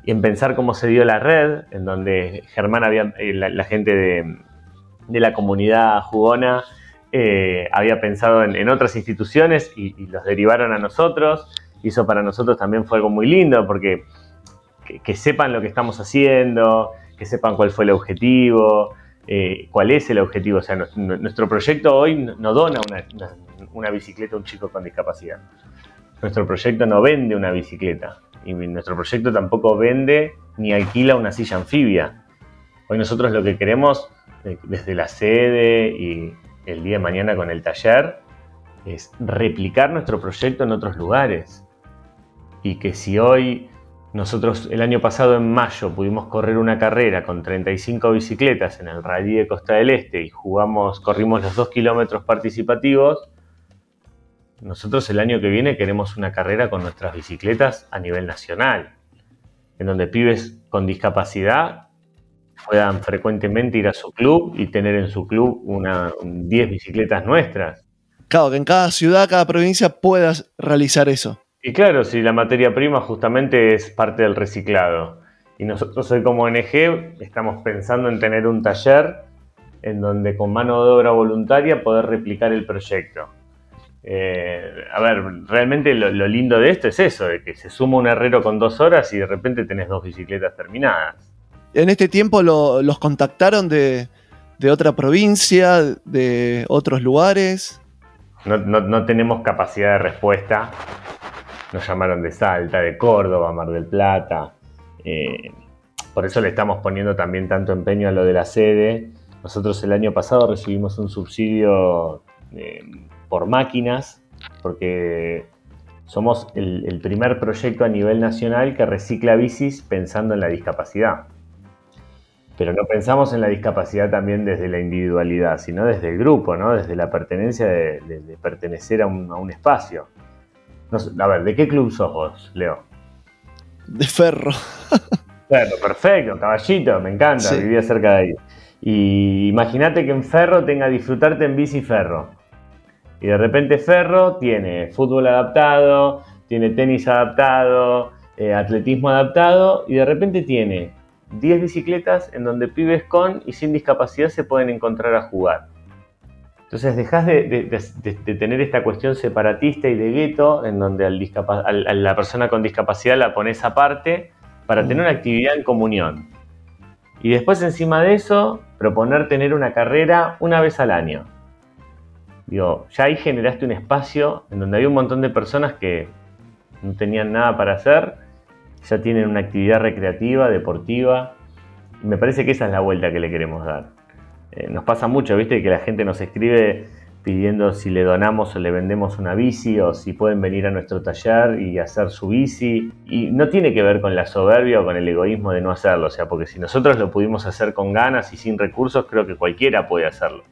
y en pensar cómo se dio la red, en donde Germán había, eh, la, gente de, de, la comunidad jugona eh, había pensado en, otras instituciones y, los derivaron a nosotros. Y eso para nosotros también fue algo muy lindo porque que, sepan lo que estamos haciendo, que sepan cuál fue el objetivo, eh, cuál es el objetivo. O sea, nuestro proyecto hoy no dona una, bicicleta a un chico con discapacidad. Nuestro proyecto no vende una bicicleta. Y nuestro proyecto tampoco vende ni alquila una silla anfibia. Hoy nosotros lo que queremos, eh, desde la sede y el día de mañana con el taller es replicar nuestro proyecto en otros lugares. Y que si hoy nosotros el año pasado en mayo pudimos correr una carrera con 35 bicicletas en el Rally de Costa del Este y jugamos, corrimos los dos kilómetros participativos, nosotros el año que viene queremos una carrera con nuestras bicicletas a nivel nacional, en donde pibes con discapacidad puedan frecuentemente ir a su club y tener en su club una 10 bicicletas nuestras.
Claro, que en cada ciudad, cada provincia puedas realizar eso.
Y claro, si la materia prima justamente es parte del reciclado. Y nosotros hoy como ONG estamos pensando en tener un taller en donde con mano de obra voluntaria poder replicar el proyecto. Eh, a ver, realmente lo, lo, lindo de esto es eso, de que se suma un herrero con dos horas y de repente tenés dos bicicletas terminadas
en este tiempo los contactaron de, otra provincia, de otros lugares.
No, tenemos capacidad de respuesta. Nos llamaron de Salta, de Córdoba, Mar del Plata. Eh, por eso le estamos poniendo también tanto empeño a lo de la sede. Nosotros el año pasado recibimos un subsidio eh, por máquinas, porque somos el primer proyecto a nivel nacional que recicla bicis pensando en la discapacidad. Pero no pensamos en la discapacidad también desde la individualidad, sino desde el grupo, ¿no? desde la pertenencia de, pertenecer a un, espacio. a ver, ¿de qué club sos vos, Leo?
De Ferro.
Ferro, perfecto, caballito, me encanta, vivía cerca de ahí. Y imagínate que en Ferro tenga disfrutarte en bici Ferro. Y de repente Ferro tiene fútbol adaptado, tiene tenis adaptado, eh, atletismo adaptado, y de repente tiene 10 bicicletas en donde pibes con y sin discapacidad se pueden encontrar a jugar. Entonces dejas de, tener esta cuestión separatista y de gueto en donde al a la persona con discapacidad la pones aparte para tener una actividad en comunión. Y después encima de eso, proponer tener una carrera una vez al año. Digo, ya ahí generaste un espacio en donde había un montón de personas que no tenían nada para hacer ya tienen una actividad recreativa, deportiva. Me parece que esa es la vuelta que le queremos dar. Eh, nos pasa mucho, ¿viste? Que la gente nos escribe pidiendo si le donamos o le vendemos una bici o si pueden venir a nuestro taller y hacer su bici. Y no tiene que ver con la soberbia o con el egoísmo de no hacerlo, o sea, porque si nosotros lo pudimos hacer con ganas y sin recursos, creo que cualquiera puede hacerlo.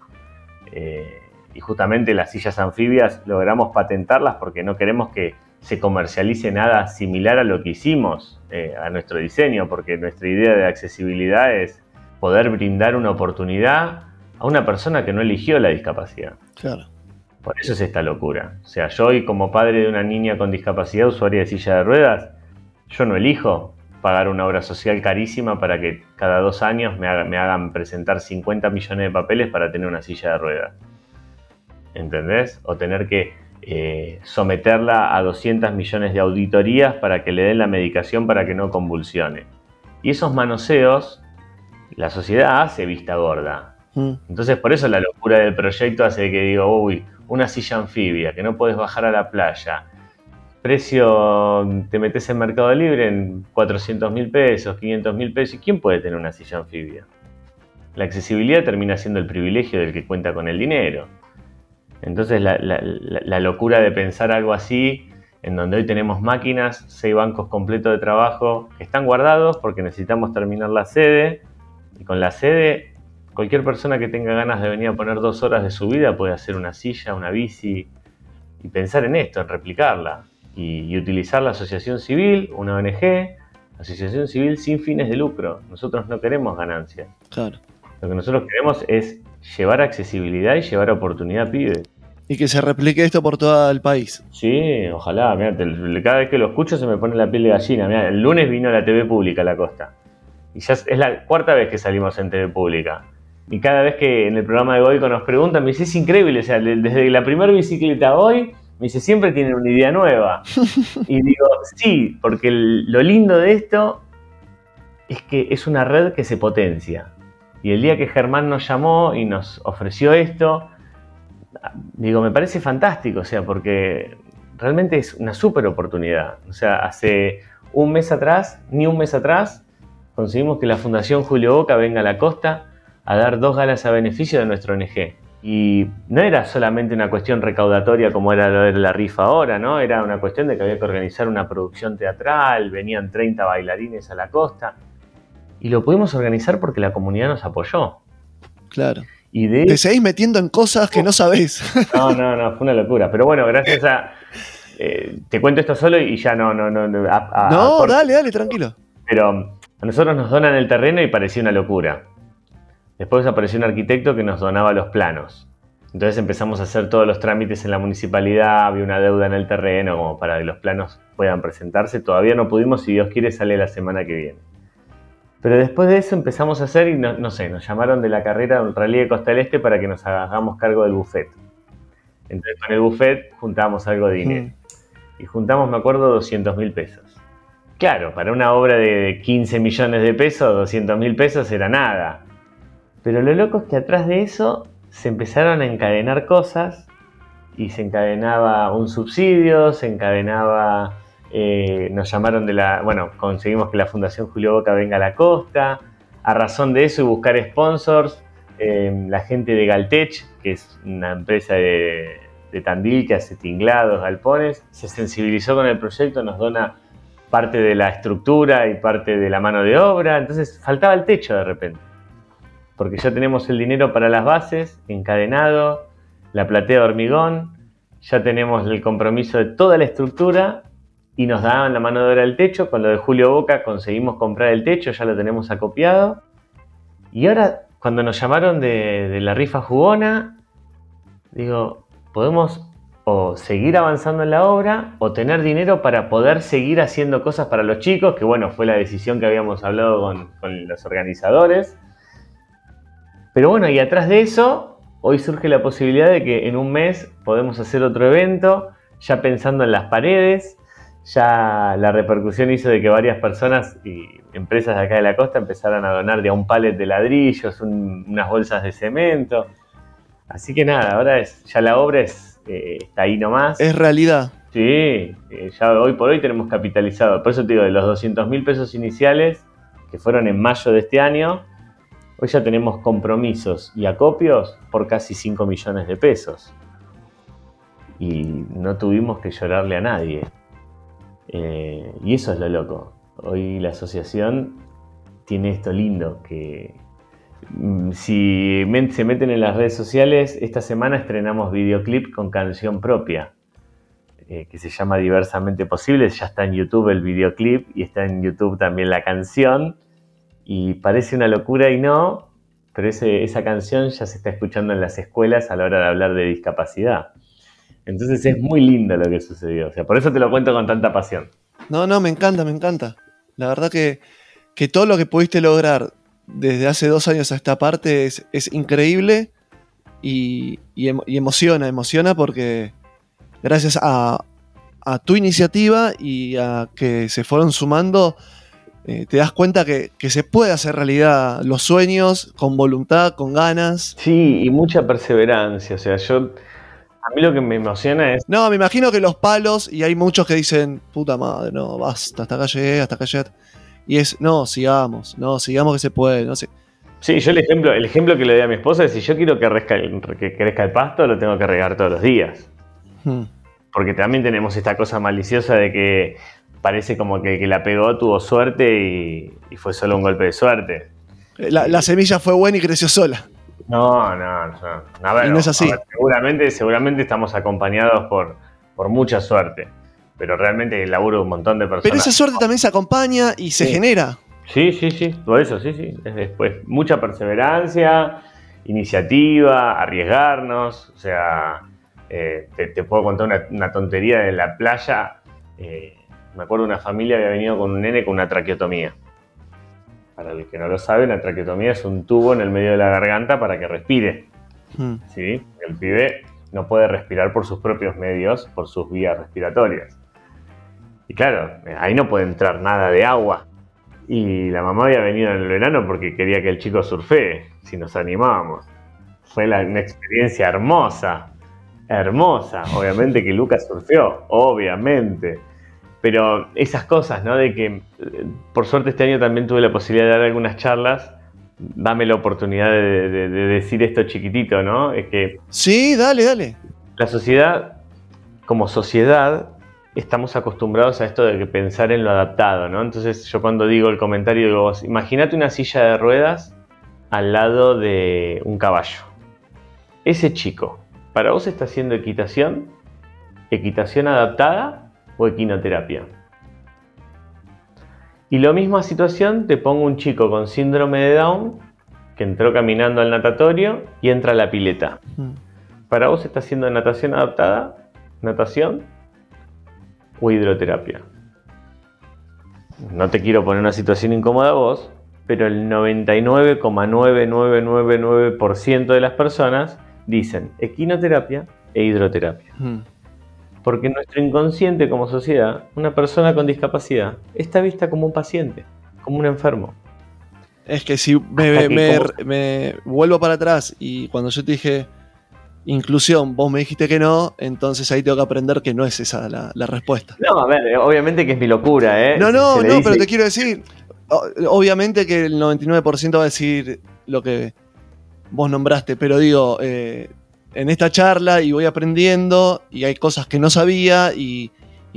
Eh, y justamente las sillas anfibias logramos patentarlas porque no queremos que se comercialice nada similar a lo que hicimos eh, a nuestro diseño, porque nuestra idea de accesibilidad es poder brindar una oportunidad a una persona que no eligió la discapacidad.
Claro.
Por eso es esta locura. O sea, yo hoy como padre de una niña con discapacidad usuaria de silla de ruedas, yo no elijo pagar una obra social carísima para que cada dos años me, me hagan presentar 50 millones de papeles para tener una silla de ruedas. ¿Entendés? O tener que eh, someterla a 200 millones de auditorías para que le den la medicación para que no convulsione. Y esos manoseos, la sociedad hace vista gorda. Mm. Entonces por eso la locura del proyecto hace que digo, uy, una silla anfibia, que no puedes bajar a la playa. Precio, te metes en Mercado Libre en 400 mil pesos, 500 mil pesos. ¿Y quién puede tener una silla anfibia? La accesibilidad termina siendo el privilegio del que cuenta con el dinero. Entonces la, locura de pensar algo así, en donde hoy tenemos máquinas, seis bancos completos de trabajo que están guardados porque necesitamos terminar la sede, y con la sede cualquier persona que tenga ganas de venir a poner dos horas de su vida puede hacer una silla, una bici, y pensar en esto, en replicarla, y, y utilizar la asociación civil, una ONG, asociación civil sin fines de lucro. Nosotros no queremos ganancias.
Claro.
Lo que nosotros queremos es llevar accesibilidad y llevar oportunidad a pibes.
Y que se replique esto por todo el país.
Sí, ojalá. cada vez que lo escucho se me pone la piel de gallina. el lunes vino la TV pública a la costa. Y ya es la cuarta vez que salimos en TV pública. Y cada vez que en el programa de Goico nos preguntan, me dice, es increíble. O sea, desde la primera bicicleta hoy, me dice, siempre tienen una idea nueva. y digo, sí, porque lo lindo de esto es que es una red que se potencia. Y el día que Germán nos llamó y nos ofreció esto, digo, me parece fantástico, o sea, porque realmente es una súper oportunidad. O sea, hace un mes atrás, ni un mes atrás, conseguimos que la Fundación Julio Boca venga a la costa a dar dos galas a beneficio de nuestro ONG. Y no era solamente una cuestión recaudatoria como era la rifa ahora, ¿no? Era una cuestión de que había que organizar una producción teatral, venían 30 bailarines a la costa y lo pudimos organizar porque la comunidad nos apoyó.
Claro. Y de... Te seguís metiendo en cosas que no sabés.
No, no, no, fue una locura. Pero bueno, gracias a... Eh, te cuento esto solo y ya no... No, no,
no, no dale, dale, tranquilo.
Pero a nosotros nos donan el terreno y parecía una locura. Después apareció un arquitecto que nos donaba los planos. Entonces empezamos a hacer todos los trámites en la municipalidad, había una deuda en el terreno como para que los planos puedan presentarse. Todavía no pudimos, si Dios quiere, sale la semana que viene. Pero después de eso empezamos a hacer, y no, sé, nos llamaron de la carrera del Rally de Costa del Este para que nos hagamos cargo del buffet. Entonces con el buffet juntamos algo de dinero. Mm. Y juntamos, me acuerdo, 200 mil pesos. Claro, para una obra de 15 millones de pesos, 200 mil pesos era nada. Pero lo loco es que atrás de eso se empezaron a encadenar cosas y se encadenaba un subsidio, se encadenaba eh, nos llamaron de la, bueno, conseguimos que la Fundación Julio Boca venga a la costa. A razón de eso y buscar sponsors, eh, la gente de Galtech, que es una empresa de, Tandil que hace tinglados, galpones, se sensibilizó con el proyecto, nos dona parte de la estructura y parte de la mano de obra. Entonces faltaba el techo de repente. Porque ya tenemos el dinero para las bases, encadenado, la platea de hormigón, ya tenemos el compromiso de toda la estructura y nos daban la mano de obra del techo. Con lo de Julio Boca conseguimos comprar el techo, ya lo tenemos acopiado. Y ahora, cuando nos llamaron de, la rifa jugona, digo, podemos o seguir avanzando en la obra o tener dinero para poder seguir haciendo cosas para los chicos, que bueno, fue la decisión que habíamos hablado con, con los organizadores. Pero bueno, y atrás de eso, hoy surge la posibilidad de que en un mes podemos hacer otro evento, ya pensando en las paredes, ya la repercusión hizo de que varias personas y empresas de acá de la costa empezaran a donar de a un palet de ladrillos, unas bolsas de cemento. Así que nada, ahora es, ya la obra es, eh, está ahí nomás.
Es realidad.
Sí, eh, ya hoy por hoy tenemos capitalizado. Por eso te digo, de los 200 mil pesos iniciales, que fueron en mayo de este año, hoy ya tenemos compromisos y acopios por casi 5 millones de pesos. Y no tuvimos que llorarle a nadie. Eh, y eso es lo loco. Hoy la asociación tiene esto lindo, que mm, si se meten en las redes sociales, esta semana estrenamos videoclip con canción propia, eh, que se llama Diversamente Posible. Ya está en YouTube el videoclip y está en YouTube también la canción. Y parece una locura y no, pero esa canción ya se está escuchando en las escuelas a la hora de hablar de discapacidad. Entonces es muy lindo lo que sucedió. O sea, por eso te lo cuento con tanta pasión.
No, no, me encanta, me encanta. La verdad que, todo lo que pudiste lograr desde hace dos años a esta parte es, increíble y, emociona, emociona porque gracias a, tu iniciativa y a que se fueron sumando, eh, te das cuenta que, que, se puede hacer realidad los sueños con voluntad, con ganas.
Sí, y mucha perseverancia. O sea, yo A mí lo que me emociona es.
No, me imagino que los palos, y hay muchos que dicen, puta madre, no, basta, hasta acá llegué, hasta acá llegué. Y es, no, sigamos, no, sigamos que se puede, no sé.
Sí, yo el ejemplo, el ejemplo que le doy a mi esposa es si yo quiero que, crezca el, que crezca el pasto, lo tengo que regar todos los días. Hmm. Porque también tenemos esta cosa maliciosa de que parece como que el que la pegó tuvo suerte y, fue solo un golpe de suerte.
La, semilla fue buena y creció sola.
No, no, no.
no es así.
seguramente, seguramente estamos acompañados por, por mucha suerte. Pero realmente el laburo de un montón de personas.
Pero esa suerte también se acompaña y se genera.
Sí, sí, sí. Por eso, sí, sí. Es después mucha perseverancia, iniciativa, arriesgarnos. O sea, eh, te, puedo contar una, tontería de la playa. Eh, me acuerdo una familia había venido con un nene con una traqueotomía. Para el que no lo sabe, la traqueotomía es un tubo en el medio de la garganta para que respire. Hmm. ¿Sí? El pibe no puede respirar por sus propios medios, por sus vías respiratorias. Y claro, ahí no puede entrar nada de agua. Y la mamá había venido en el verano porque quería que el chico surfee, si nos animábamos. Fue una experiencia hermosa, hermosa. Obviamente que Lucas surfeó, obviamente. Pero esas cosas, ¿no? De que por suerte este año también tuve la posibilidad de dar algunas charlas. Dame la oportunidad de, decir esto chiquitito, ¿no? Es que.
Sí, dale, dale.
La sociedad, como sociedad, estamos acostumbrados a esto de que pensar en lo adaptado, ¿no? Entonces yo cuando digo el comentario digo, imagínate una silla de ruedas al lado de un caballo. Ese chico, ¿para vos está haciendo equitación? ¿Equitación adaptada o equinoterapia. Y lo misma situación, te pongo un chico con síndrome de Down que entró caminando al natatorio y entra a la pileta. Mm. ¿Para vos está haciendo natación adaptada? ¿Natación? ¿O hidroterapia? No te quiero poner una situación incómoda a vos, pero el 99,9999% de las personas dicen equinoterapia e hidroterapia. Mm. Porque nuestro inconsciente como sociedad, una persona con discapacidad está vista como un paciente, como un enfermo.
Es que si me, vuelvo para atrás y cuando yo te dije inclusión, vos me dijiste que no, entonces ahí tengo que aprender que no es esa la, respuesta.
No, a ver, obviamente que es mi locura, ¿eh?
No, no, no, pero te quiero decir, obviamente que el 99% va a decir lo que vos nombraste, pero digo, eh, en esta charla y voy aprendiendo y hay cosas que no sabía y,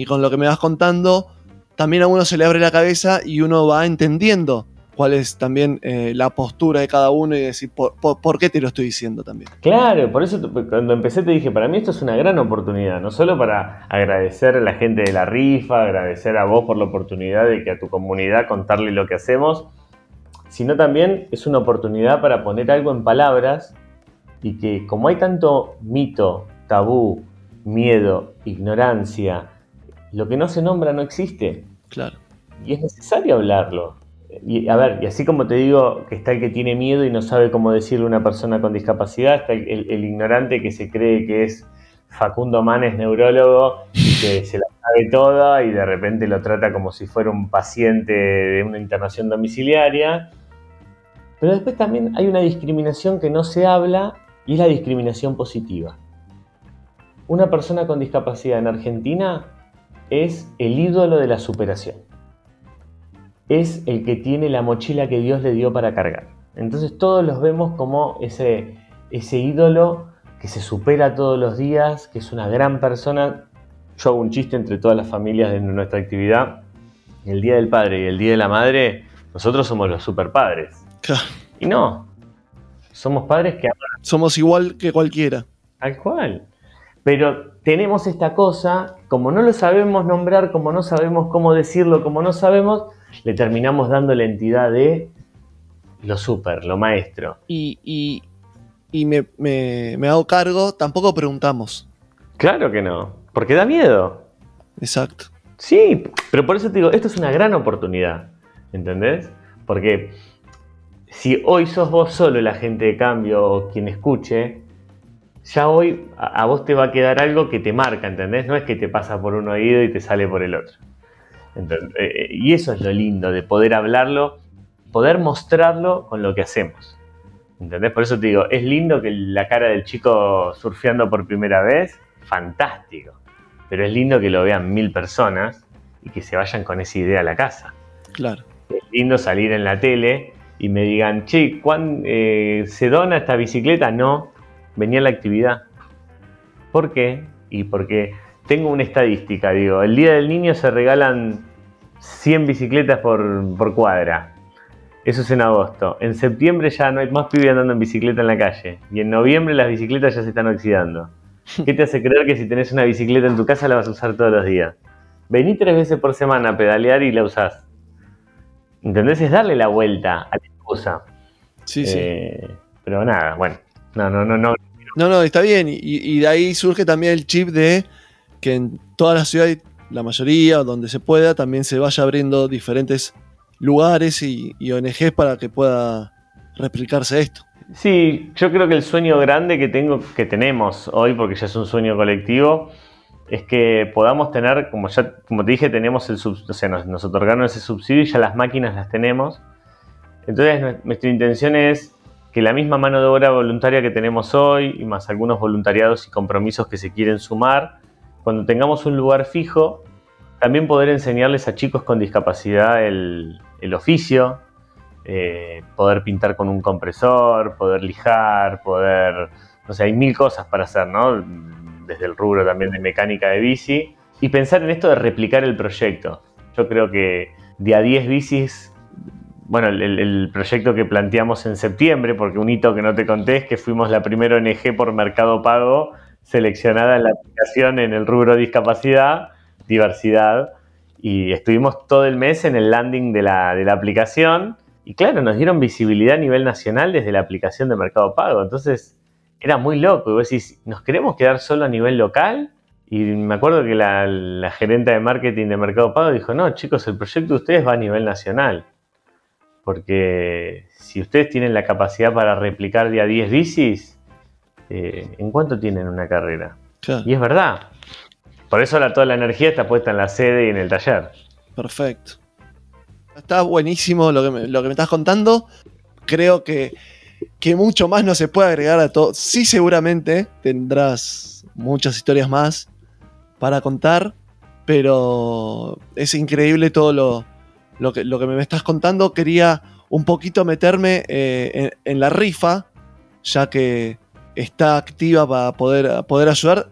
con lo que me vas contando, también a uno se le abre la cabeza y uno va entendiendo cuál es también eh, la postura de cada uno y decir por, por, qué te lo estoy diciendo también.
Claro, por eso cuando empecé te dije, para mí esto es una gran oportunidad, no solo para agradecer a la gente de la rifa, agradecer a vos por la oportunidad de que a tu comunidad contarle lo que hacemos, sino también es una oportunidad para poner algo en palabras y que como hay tanto mito, tabú, miedo, ignorancia, lo que no se nombra no existe.
Claro.
Y es necesario hablarlo. Y a ver, y así como te digo que está el que tiene miedo y no sabe cómo decirle a una persona con discapacidad, está el, ignorante que se cree que es Facundo Manes, neurólogo, y que se la sabe toda y de repente lo trata como si fuera un paciente de una internación domiciliaria. Pero después también hay una discriminación que no se habla y es la discriminación positiva. Una persona con discapacidad en Argentina es el ídolo de la superación. Es el que tiene la mochila que Dios le dio para cargar. Entonces todos los vemos como ese, ese ídolo que se supera todos los días, que es una gran persona. Yo hago un chiste entre todas las familias de nuestra actividad. El Día del Padre y el Día de la Madre, nosotros somos los superpadres. Y no, somos padres que
Somos igual que cualquiera.
Tal cual. Pero tenemos esta cosa, como no lo sabemos nombrar, como no sabemos cómo decirlo, como no sabemos, le terminamos dando la entidad de lo super, lo maestro.
Y, y, me, me, hago cargo, tampoco preguntamos.
Claro que no, porque da miedo.
Exacto.
Sí, pero por eso te digo, esto es una gran oportunidad, ¿entendés? Porque si hoy sos vos solo el agente de cambio o quien escuche, ya hoy a, vos te va a quedar algo que te marca, ¿entendés? No es que te pasa por un oído y te sale por el otro. Eh, y eso es lo lindo de poder hablarlo, poder mostrarlo con lo que hacemos. ¿Entendés? Por eso te digo, es lindo que la cara del chico surfeando por primera vez, fantástico. Pero es lindo que lo vean mil personas y que se vayan con esa idea a la casa.
Claro.
Es lindo salir en la tele y me digan, che, ¿cuán, eh, ¿se dona esta bicicleta? No, venía la actividad. ¿Por qué? Y porque tengo una estadística, digo, el Día del Niño se regalan 100 bicicletas por, por cuadra. Eso es en agosto. En septiembre ya no hay más pibes andando en bicicleta en la calle. Y en noviembre las bicicletas ya se están oxidando. ¿Qué te hace creer que si tenés una bicicleta en tu casa la vas a usar todos los días? Vení tres veces por semana a pedalear y la usás. ¿Entendés? Es darle la vuelta a la excusa.
Sí, sí.
Eh, pero nada, bueno. No, no, no, no.
No, no, está bien. Y, y de ahí surge también el chip de que en todas las ciudades, la mayoría, donde se pueda, también se vaya abriendo diferentes lugares y, y ONGs para que pueda replicarse esto.
Sí, yo creo que el sueño grande que tengo, que tenemos hoy, porque ya es un sueño colectivo, es que podamos tener, como ya, como te dije, tenemos el o sea, nos, otorgaron ese subsidio y ya las máquinas las tenemos. Entonces nue- nuestra intención es que la misma mano de obra voluntaria que tenemos hoy, y más algunos voluntariados y compromisos que se quieren sumar, cuando tengamos un lugar fijo, también poder enseñarles a chicos con discapacidad el, el oficio, eh, poder pintar con un compresor, poder lijar, poder, no sé, hay mil cosas para hacer, ¿no? Desde el rubro también de mecánica de bici. Y pensar en esto de replicar el proyecto. Yo creo que de a 10 bicis, bueno, el, proyecto que planteamos en septiembre, porque un hito que no te conté es que fuimos la primera ONG por Mercado Pago seleccionada en la aplicación en el rubro discapacidad, diversidad, y estuvimos todo el mes en el landing de la, de la aplicación. Y claro, nos dieron visibilidad a nivel nacional desde la aplicación de Mercado Pago. Entonces era muy loco. Y vos decís, ¿nos queremos quedar solo a nivel local? Y me acuerdo que la, la gerente de marketing de Mercado Pago dijo, no, chicos, el proyecto de ustedes va a nivel nacional. Porque si ustedes tienen la capacidad para replicar de a 10 bicis, eh, ¿en cuánto tienen una carrera?
Claro,
Y es verdad. Por eso ahora toda la energía está puesta en la sede y en el taller.
perfecto. Está buenísimo lo que me, lo que me estás contando. Creo que, que mucho más no se puede agregar a todo. Sí, seguramente tendrás muchas historias más para contar, pero es increíble todo lo, lo que, lo que me estás contando. Quería un poquito meterme eh, en, en la rifa, ya que está activa para poder, poder ayudar.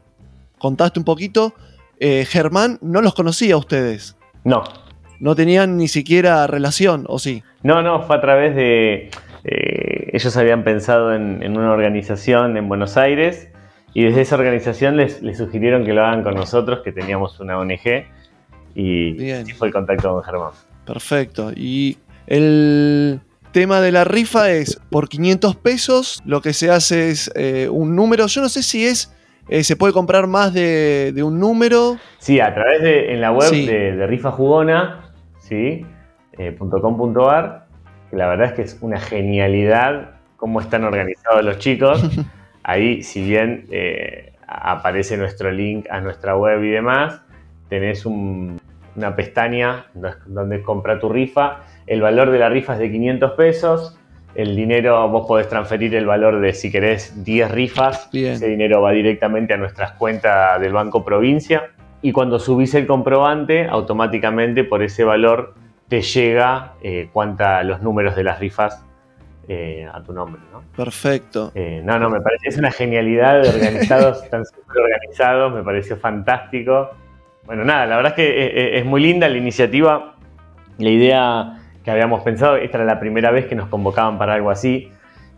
Contaste un poquito. Eh, Germán, no los conocía a ustedes.
No,
No tenían ni siquiera relación, ¿o sí?
no, no, fue a través de... eh, ellos habían pensado en, en una organización en Buenos Aires y desde esa organización les, les sugirieron que lo hagan con nosotros, que teníamos una ONG y
Bien.
así fue el contacto con Germán.
Perfecto. Y el tema de la rifa es por 500 pesos, lo que se hace es eh, un número. Yo no sé si es, eh, se puede comprar más de, de un número.
Sí, a través de en la web
Sí.
de, de Rifa Jugona, ¿sí? Eh, .com.ar, que la verdad es que es una genialidad cómo están organizados los chicos. Ahí, si bien eh, aparece nuestro link a nuestra web y demás, tenés un- una pestaña do- donde compra tu rifa. El valor de la rifa es de 500 pesos. El dinero, vos podés transferir el valor de, si querés, 10 rifas.
Bien.
Ese dinero va directamente a nuestras cuentas del Banco Provincia. Y cuando subís el comprobante, automáticamente por ese valor te llega eh, cuánta, los números de las rifas eh, a tu nombre. ¿no?
Perfecto.
Eh, no, no, me parece, es una genialidad de organizados, están súper organizados, me pareció fantástico. Bueno, nada, la verdad es que es muy linda la iniciativa. La idea que habíamos pensado, esta era la primera vez que nos convocaban para algo así.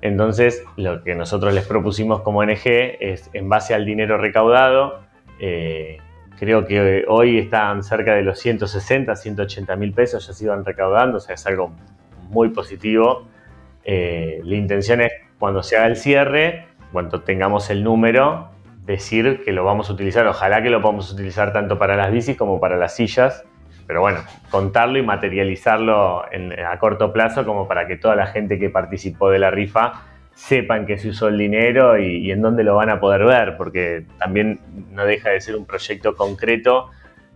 Entonces, lo que nosotros les propusimos como ONG es, en base al dinero recaudado, eh, creo que hoy están cerca de los 160, 180 mil pesos, ya se iban recaudando, o sea, es algo muy positivo. Eh, la intención es cuando se haga el cierre, cuando tengamos el número, decir que lo vamos a utilizar. Ojalá que lo podamos utilizar tanto para las bicis como para las sillas. Pero bueno, contarlo y materializarlo en- a corto plazo como para que toda la gente que participó de la rifa sepan que se usó el dinero y, y en dónde lo van a poder ver, porque también no deja de ser un proyecto concreto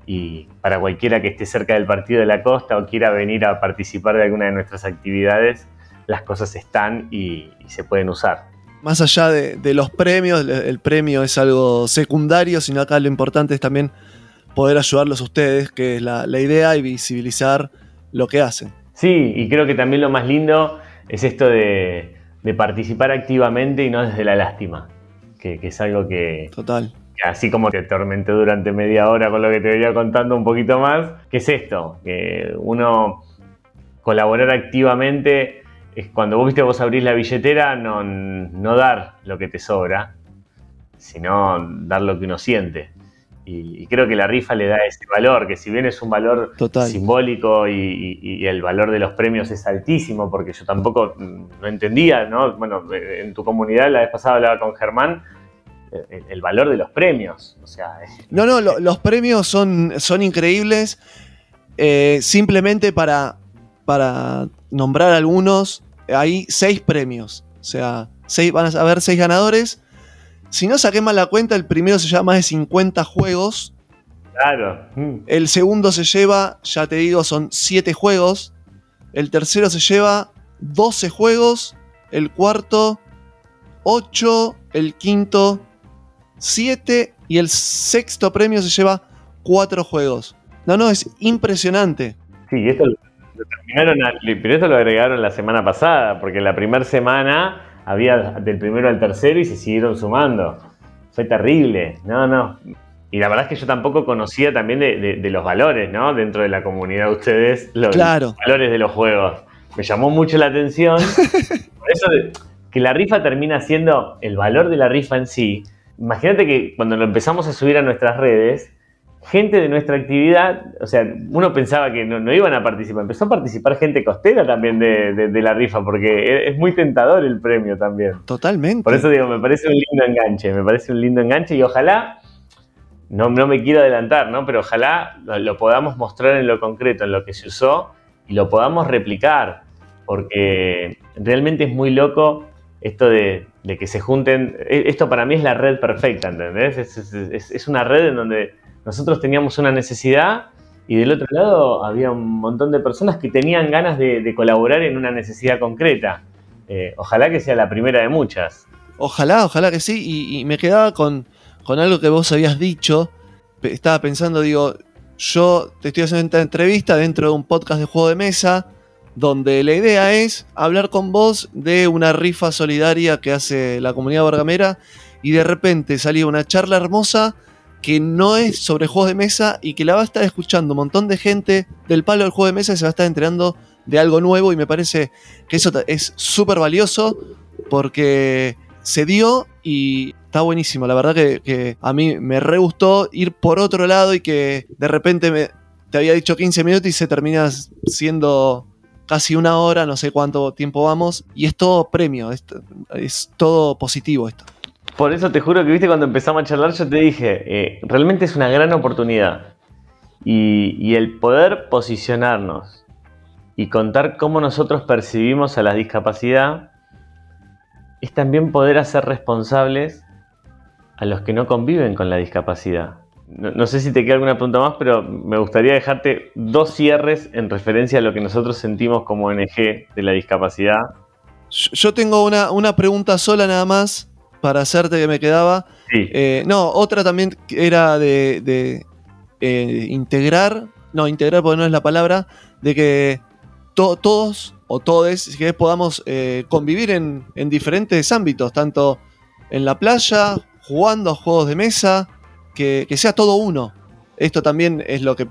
y para cualquiera que esté cerca del partido de la costa o quiera venir a participar de alguna de nuestras actividades, las cosas están y, y se pueden usar.
Más allá de, de los premios, el, el premio es algo secundario, sino acá lo importante es también poder ayudarlos a ustedes, que es la, la idea, y visibilizar lo que hacen.
Sí, y creo que también lo más lindo es esto de, de participar activamente y no desde la lástima, que, que es algo que,
Total.
que así como te atormenté durante media hora con lo que te venía contando un poquito más, que es esto, que uno colaborar activamente es cuando vos viste vos abrís la billetera, no, no dar lo que te sobra, sino dar lo que uno siente. Y, y creo que la rifa le da ese valor, que si bien es un valor
Total.
simbólico y, y- y el valor de los premios es altísimo, porque yo tampoco mm, no entendía, ¿no? Bueno, eh, en tu comunidad la vez pasada hablaba con Germán, eh, el, el valor de los premios, o sea,
No, no, lo- los premios son, son increíbles. Eh, simplemente para, para nombrar algunos, hay seis premios. O sea, seis, van a haber seis ganadores. Si no saqué mal la cuenta, el primero se llama más de 50 juegos.
claro. mm,
El segundo se lleva, ya te digo, son 7 juegos. El tercero se lleva 12 juegos. El cuarto, 8. El quinto, 7. Y el sexto premio se lleva 4 juegos. No, no, es impresionante.
Sí, esto lo lo terminaron, a- pero esto lo agregaron la semana pasada, porque la primera semana había del primero al tercero y se siguieron sumando. Fue terrible, no, no. Y la verdad es que yo tampoco conocía también de, de- de los valores, ¿no? Dentro de la comunidad de ustedes, los
Claro.
valores de los juegos. Me llamó mucho la atención. Por eso que la rifa termina siendo el valor de la rifa en sí. Imagínate que cuando lo empezamos a subir a nuestras redes, gente de nuestra actividad, o sea, uno pensaba que no, no iban a participar, empezó a participar gente costera también de, de- de la rifa, porque es, muy tentador el premio también.
Totalmente.
Por eso digo, me parece un lindo enganche, me parece un lindo enganche y ojalá, no, no me quiero adelantar, ¿no? Pero ojalá lo, lo podamos mostrar en lo concreto, en lo que se usó y lo podamos replicar, porque realmente es muy loco esto de, de que se junten, e- esto para mí es la red perfecta, ¿entendés? Es, es- es- es una red en donde nosotros teníamos una necesidad y del otro lado había un montón de personas que tenían ganas de, colaborar en una necesidad concreta. Eh, ojalá que sea la primera de muchas.
Ojalá, ojalá que sí. Y, me quedaba con, algo que vos habías dicho. Estaba pensando, digo, yo te estoy haciendo esta entrevista dentro de un podcast de juego de mesa, donde la idea es hablar con vos de una rifa solidaria que hace la comunidad borgamera y de repente salía una charla hermosa que no es sobre juegos de mesa y que la va a estar escuchando un montón de gente del palo del juego de mesa y se va a estar enterando de algo nuevo y me parece que eso es súper valioso porque se dio y está buenísimo. La verdad que, a mí me re gustó ir por otro lado y que de repente te había dicho 15 minutos y se termina siendo casi una hora, no sé cuánto tiempo vamos. Y es todo premio, es todo positivo esto.
Por eso te juro que, viste, cuando empezamos a charlar, yo te dije, eh, realmente es una gran oportunidad. Y, el poder posicionarnos y contar cómo nosotros percibimos a la discapacidad es también poder hacer responsables a los que no conviven con la discapacidad. No, no sé si te queda alguna pregunta más, pero me gustaría dejarte dos cierres en referencia a lo que nosotros sentimos como ONG de la discapacidad.
Yo yo tengo una, una pregunta sola nada más para hacerte que me quedaba.
Sí,
Eh, no, otra también era de, de, eh, integrar, no, integrar porque no es la palabra, de que to- todos o todes, si querés, podamos eh, convivir en, en diferentes ámbitos, tanto en la playa, jugando a juegos de mesa, que, que sea todo uno. Esto también es lo que,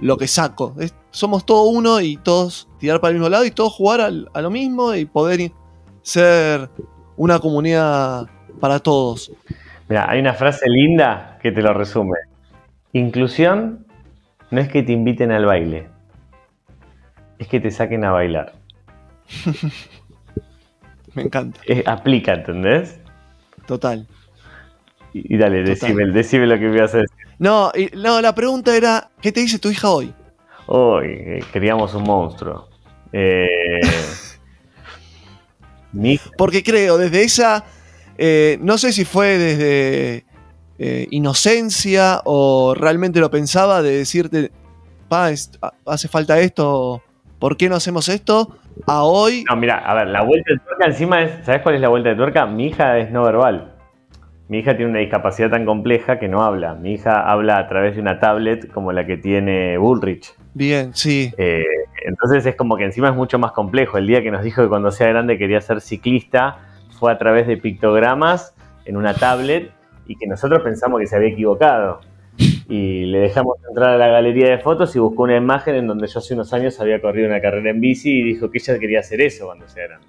lo que saco. Es- somos todo uno y todos tirar para el mismo lado y todos jugar al- a lo mismo y poder ser una comunidad para todos.
Mira, hay una frase linda que te lo resume. Inclusión no es que te inviten al baile, es que te saquen a bailar.
Me encanta,
Es- aplica, ¿entendés?
total.
Y, y dale, decime, decime lo que me vas a decir.
No, y- no, la pregunta era, ¿qué te dice tu hija hoy?
Hoy eh, queríamos un monstruo. Eh,
Porque creo, desde esa, eh, no sé si fue desde eh, inocencia o realmente lo pensaba de decirte, pa, es- hace falta esto ¿Por qué no hacemos esto? A hoy.
No, mira, a ver, la vuelta de tuerca encima es. ¿Sabes cuál es la vuelta de tuerca? Mi hija es no verbal. Mi hija tiene una discapacidad tan compleja que no habla. Mi hija habla a través de una tablet como la que tiene Bullrich.
Bien, sí.
Eh, entonces es como que encima es mucho más complejo. El día que nos dijo que cuando sea grande quería ser ciclista fue a través de pictogramas en una tablet y que nosotros pensamos que se había equivocado. Y le dejamos entrar a la galería de fotos y buscó una imagen en donde yo hace unos años había corrido una carrera en bici y dijo que ella quería hacer eso cuando sea grande.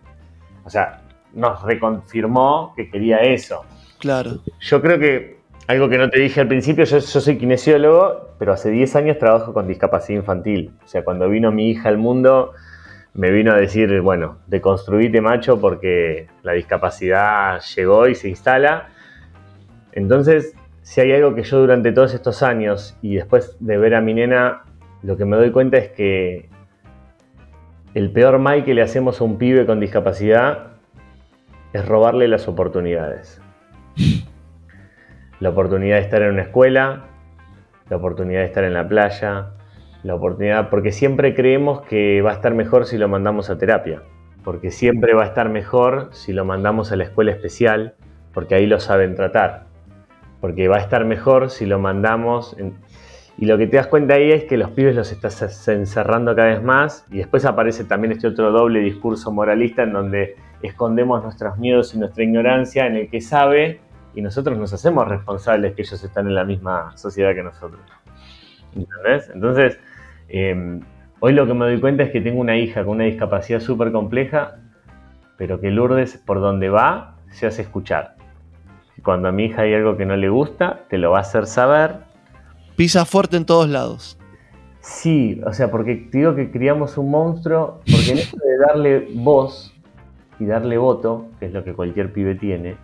O sea, nos reconfirmó que quería eso.
Claro.
Yo creo que algo que no te dije al principio, yo, soy kinesiólogo, pero hace 10 años trabajo con discapacidad infantil. O sea, cuando vino mi hija al mundo, me vino a decir, bueno, deconstruite macho porque la discapacidad llegó y se instala. Entonces, si hay algo que yo durante todos estos años y después de ver a mi nena, lo que me doy cuenta es que el peor mal que le hacemos a un pibe con discapacidad es robarle las oportunidades. La oportunidad de estar en una escuela, la oportunidad de estar en la playa, la oportunidad, porque siempre creemos que va a estar mejor si lo mandamos a terapia, porque siempre va a estar mejor si lo mandamos a la escuela especial, porque ahí lo saben tratar, porque va a estar mejor si lo mandamos... Y lo que te das cuenta ahí es que los pibes los estás encerrando cada vez más y después aparece también este otro doble discurso moralista en donde escondemos nuestros miedos y nuestra ignorancia en el que sabe y nosotros nos hacemos responsables que ellos están en la misma sociedad que nosotros. ¿Entendés? Entonces, eh, hoy lo que me doy cuenta es que tengo una hija con una discapacidad súper compleja, pero que Lourdes, por donde va, se hace escuchar. Cuando a mi hija hay algo que no le gusta, te lo va a hacer saber.
Pisa fuerte en todos lados.
Sí, o sea, porque digo que criamos un monstruo, porque en esto de darle voz y darle voto, que es lo que cualquier pibe tiene,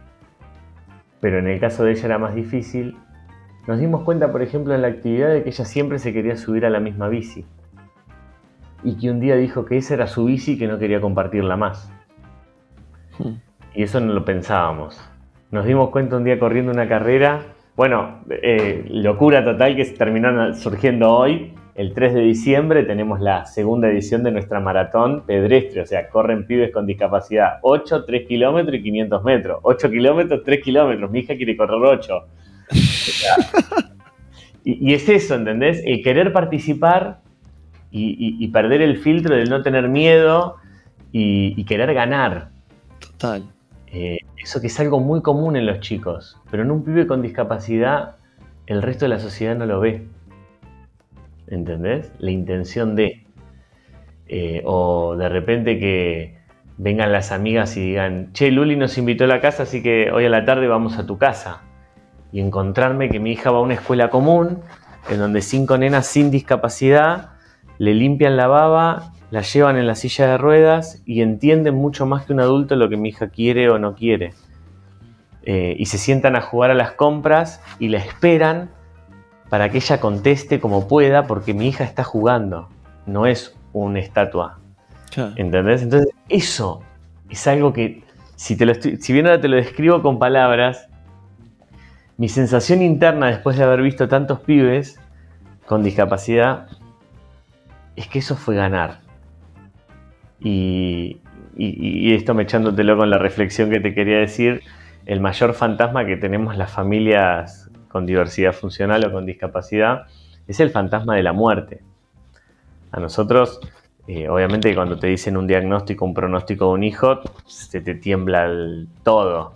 pero en el caso de ella era más difícil, nos dimos cuenta, por ejemplo, en la actividad de que ella siempre se quería subir a la misma bici. Y que un día dijo que esa era su bici y que no quería compartirla más. Hmm. Y eso no lo pensábamos. Nos dimos cuenta un día corriendo una carrera, bueno, eh, locura total que terminó surgiendo hoy, el 3 de diciembre tenemos la segunda edición de nuestra maratón pedestre, o sea, corren pibes con discapacidad 8, 3 kilómetros y 500 metros. 8 kilómetros, 3 kilómetros. Mi hija quiere correr 8. y, es eso, ¿entendés? El querer participar y, perder el filtro del no tener miedo y, querer ganar.
Total.
Eh, eso que es algo muy común en los chicos, pero en un pibe con discapacidad el resto de la sociedad no lo ve. ¿Entendés? La intención de. Eh, o de repente que vengan las amigas y digan, che, Luli nos invitó a la casa, así que hoy a la tarde vamos a tu casa. Y encontrarme que mi hija va a una escuela común, en donde cinco nenas sin discapacidad le limpian la baba, la llevan en la silla de ruedas y entienden mucho más que un adulto lo que mi hija quiere o no quiere. Eh, y se sientan a jugar a las compras y la esperan para que ella conteste como pueda, porque mi hija está jugando, no es una estatua. ¿Entendés? Entonces, eso es algo que, si, te lo si bien ahora te lo describo con palabras, mi sensación interna después de haber visto tantos pibes con discapacidad es que eso fue ganar. Y, y, esto me echándotelo con la reflexión que te quería decir, el mayor fantasma que tenemos las familias con diversidad funcional o con discapacidad, es el fantasma de la muerte. A nosotros, eh, obviamente cuando te dicen un diagnóstico, un pronóstico de un hijo, se te tiembla el todo.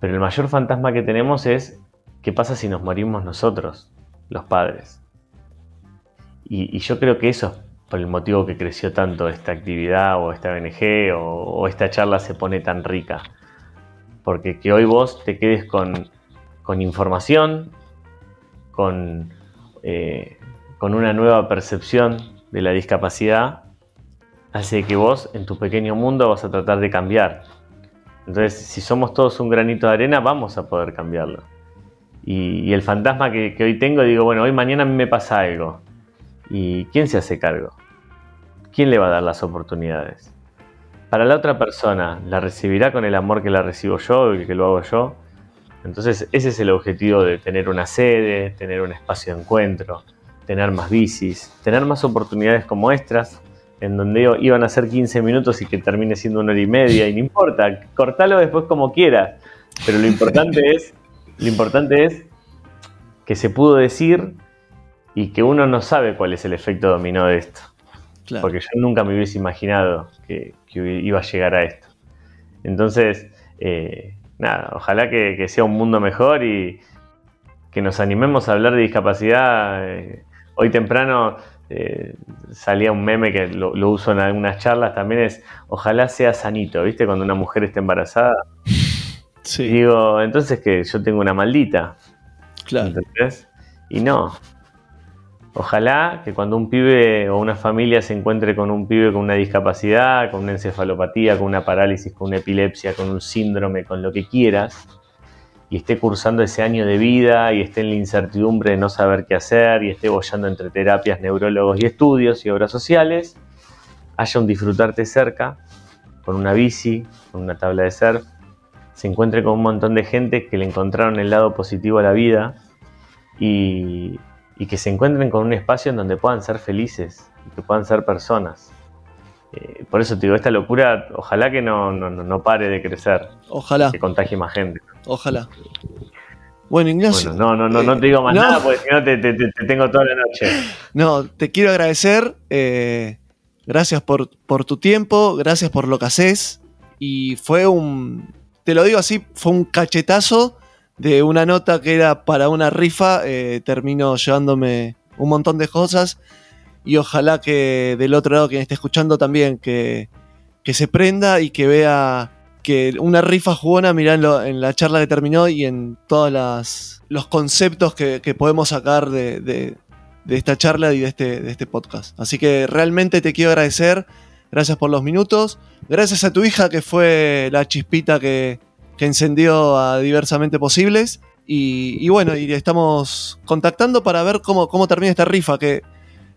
Pero el mayor fantasma que tenemos es qué pasa si nos morimos nosotros, los padres. Y, yo creo que eso es por el motivo que creció tanto esta actividad o esta ONG o, o esta charla se pone tan rica. Porque que hoy vos te quedes con con información, con, eh, con una nueva percepción de la discapacidad, hace que vos en tu pequeño mundo vas a tratar de cambiar. Entonces, si somos todos un granito de arena, vamos a poder cambiarlo. Y, el fantasma que, que, hoy tengo, digo, bueno, hoy mañana me pasa algo. ¿Y quién se hace cargo? ¿Quién le va a dar las oportunidades? Para la otra persona, ¿la recibirá con el amor que la recibo yo y que lo hago yo? Entonces ese es el objetivo de tener una sede, tener un espacio de encuentro, tener más bicis, tener más oportunidades como extras, en donde iban a ser 15 minutos y que termine siendo una hora y media, y no importa, cortalo después como quieras, pero lo importante es, lo importante es que se pudo decir y que uno no sabe cuál es el efecto dominó de esto. Porque yo nunca me hubiese imaginado que, iba a llegar a esto. Entonces, eh, nada, ojalá que, sea un mundo mejor y que nos animemos a hablar de discapacidad. Eh, hoy temprano eh, salía un meme que lo, uso en algunas charlas también, es ojalá sea sanito, ¿viste? Cuando una mujer está embarazada. Sí. Digo, entonces que yo tengo una maldita. Claro. ¿Entendés? Y no, Ojalá que cuando un pibe o una familia se encuentre con un pibe con una discapacidad, con una encefalopatía, con una parálisis, con una epilepsia, con un síndrome, con lo que quieras, y esté cursando ese año de vida y esté en la incertidumbre de no saber qué hacer y esté bollando entre terapias, neurólogos y estudios y obras sociales, haya un disfrutarte cerca, con una bici, con una tabla de surf, se encuentre con un montón de gente que le encontraron el lado positivo a la vida y, y que se encuentren con un espacio en donde puedan ser felices y que puedan ser personas. Eh, por eso te digo, esta locura, ojalá que no, no, pare de crecer.
Ojalá.
Que contagie más gente.
Ojalá. Bueno, Ignacio.
no, no, no, no te digo más nada porque si no te, tengo toda la noche.
No, te quiero agradecer. Eh, gracias por, por tu tiempo, gracias por lo que haces. Y fue un. Te lo digo así, fue un cachetazo de una nota que era para una rifa, eh, termino llevándome un montón de cosas y ojalá que del otro lado quien esté escuchando también que, se prenda y que vea que una rifa jugona, mirá en, la charla que terminó y en todos los conceptos que, podemos sacar de, esta charla y de este, de este podcast. Así que realmente te quiero agradecer, gracias por los minutos, gracias a tu hija que fue la chispita que, que encendió a diversamente posibles. Y, bueno, y estamos contactando para ver cómo, cómo termina esta rifa. Que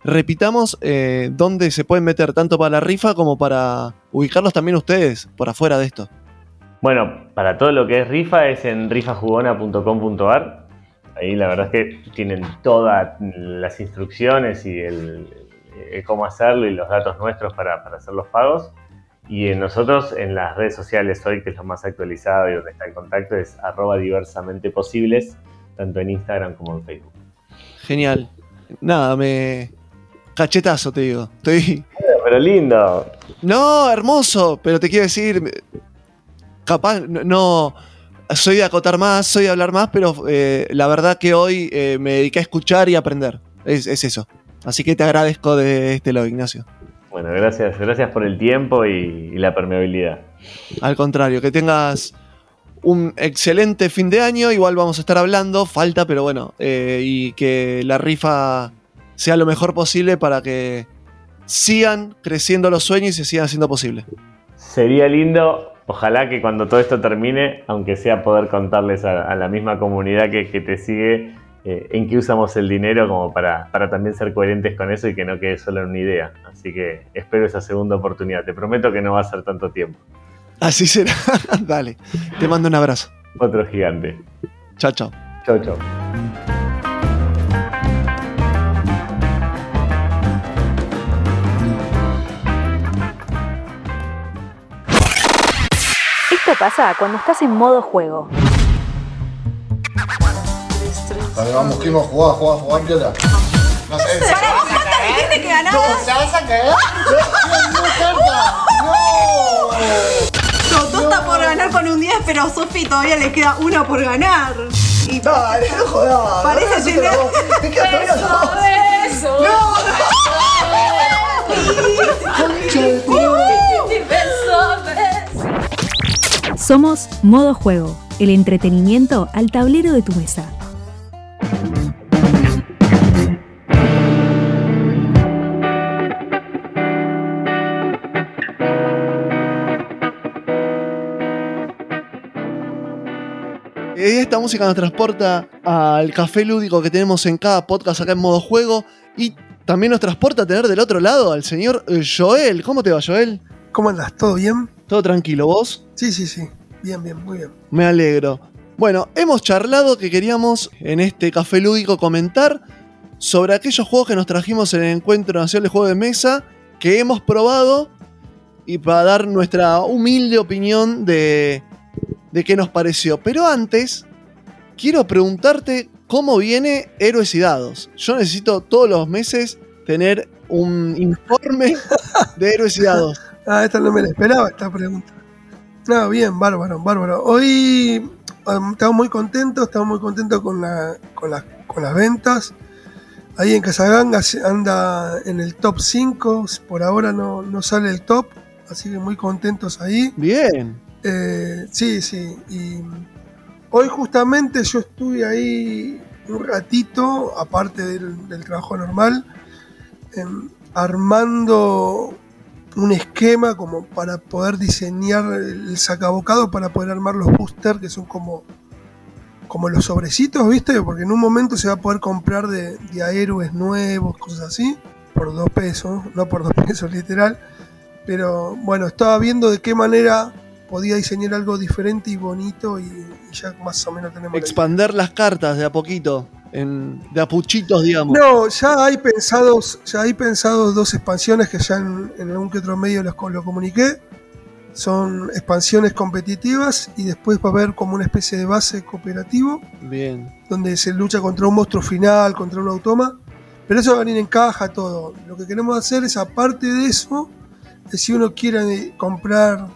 repitamos eh, dónde se pueden meter tanto para la rifa como para ubicarlos también ustedes por afuera de esto.
Bueno, para todo lo que es rifa es en rifajugona.com.ar. Ahí la verdad es que tienen todas las instrucciones y el, cómo hacerlo y los datos nuestros para, para hacer los pagos. Y en nosotros en las redes sociales hoy, que es lo más actualizado y donde está el contacto, es arroba diversamente posibles, tanto en Instagram como en Facebook.
Genial. Nada, me... Cachetazo, te digo. Estoy...
Pero lindo.
No, hermoso, pero te quiero decir, capaz, no, soy de acotar más, soy de hablar más, pero eh, la verdad que hoy eh, me dediqué a escuchar y aprender. Es, es, eso. Así que te agradezco de este lado, Ignacio.
Bueno, gracias, gracias por el tiempo y, la permeabilidad.
Al contrario, que tengas un excelente fin de año. Igual vamos a estar hablando, falta, pero bueno, eh, y que la rifa sea lo mejor posible para que sigan creciendo los sueños y se sigan haciendo posible.
Sería lindo, ojalá que cuando todo esto termine, aunque sea poder contarles a, la misma comunidad que, que te sigue, eh, en qué usamos el dinero como para, para, también ser coherentes con eso y que no quede solo en una idea. Así que espero esa segunda oportunidad. Te prometo que no va a ser tanto tiempo.
Así será. Dale. Te mando un abrazo.
Otro gigante.
Chao, chao.
Chao, chao.
Esto pasa cuando estás en modo juego.
Dale, vamos, Kimo, jugá, jugá, jugá, piola.
No sé. ¿Para vos cuántas dijiste que ganabas?
¿La vas a cagar? ¡No, carta!
¡No! Totó está por ganar con un 10, pero a Sofi todavía le queda una por ganar.
Y Dale, no jodas.
Parece
tener... Te queda todavía
no. ¡No!
Somos Modo Juego, el entretenimiento al tablero de tu mesa.
Esta música nos transporta al café lúdico que tenemos en cada podcast acá en modo juego y también nos transporta a tener del otro lado al señor eh, Joel. ¿Cómo te va, Joel?
¿Cómo andas? ¿Todo bien?
¿Todo tranquilo? ¿Vos?
Sí, sí, sí. Bien, bien, muy bien.
Me alegro. Bueno, hemos charlado que queríamos en este café lúdico comentar sobre aquellos juegos que nos trajimos en el Encuentro Nacional de Juegos de Mesa, que hemos probado, y para dar nuestra humilde opinión de, de qué nos pareció. Pero antes, quiero preguntarte cómo viene Héroes y Dados. Yo necesito todos los meses tener un informe de Héroes y Dados.
Ah, esta no me la esperaba, esta pregunta. No, bien, bárbaro, bárbaro. Hoy estamos muy contentos, estamos muy contentos con, la, con, las- con las ventas. Ahí en Casaganga anda en el top 5, por ahora no, no sale el top, así que muy contentos ahí.
Bien.
Eh, sí, sí. Y hoy justamente yo estuve ahí un ratito, aparte del, del trabajo normal, em, armando un esquema como para poder diseñar el sacabocado, para poder armar los boosters, que son como, como los sobrecitos, ¿viste? Porque en un momento se va a poder comprar de, de nuevos, cosas así, por dos pesos, no por dos pesos literal. Pero bueno, estaba viendo de qué manera podía diseñar algo diferente y bonito y, ya más o menos tenemos.
Expander las cartas de a poquito, en, de a puchitos, digamos.
No, ya hay pensados, ya hay pensados dos expansiones que ya en, en algún que otro medio los lo comuniqué. Son expansiones competitivas y después va a haber como una especie de base cooperativo
Bien.
donde se lucha contra un monstruo final, contra un automa. Pero eso va a venir en caja todo. Lo que queremos hacer es, aparte de eso, que si uno quiere comprar,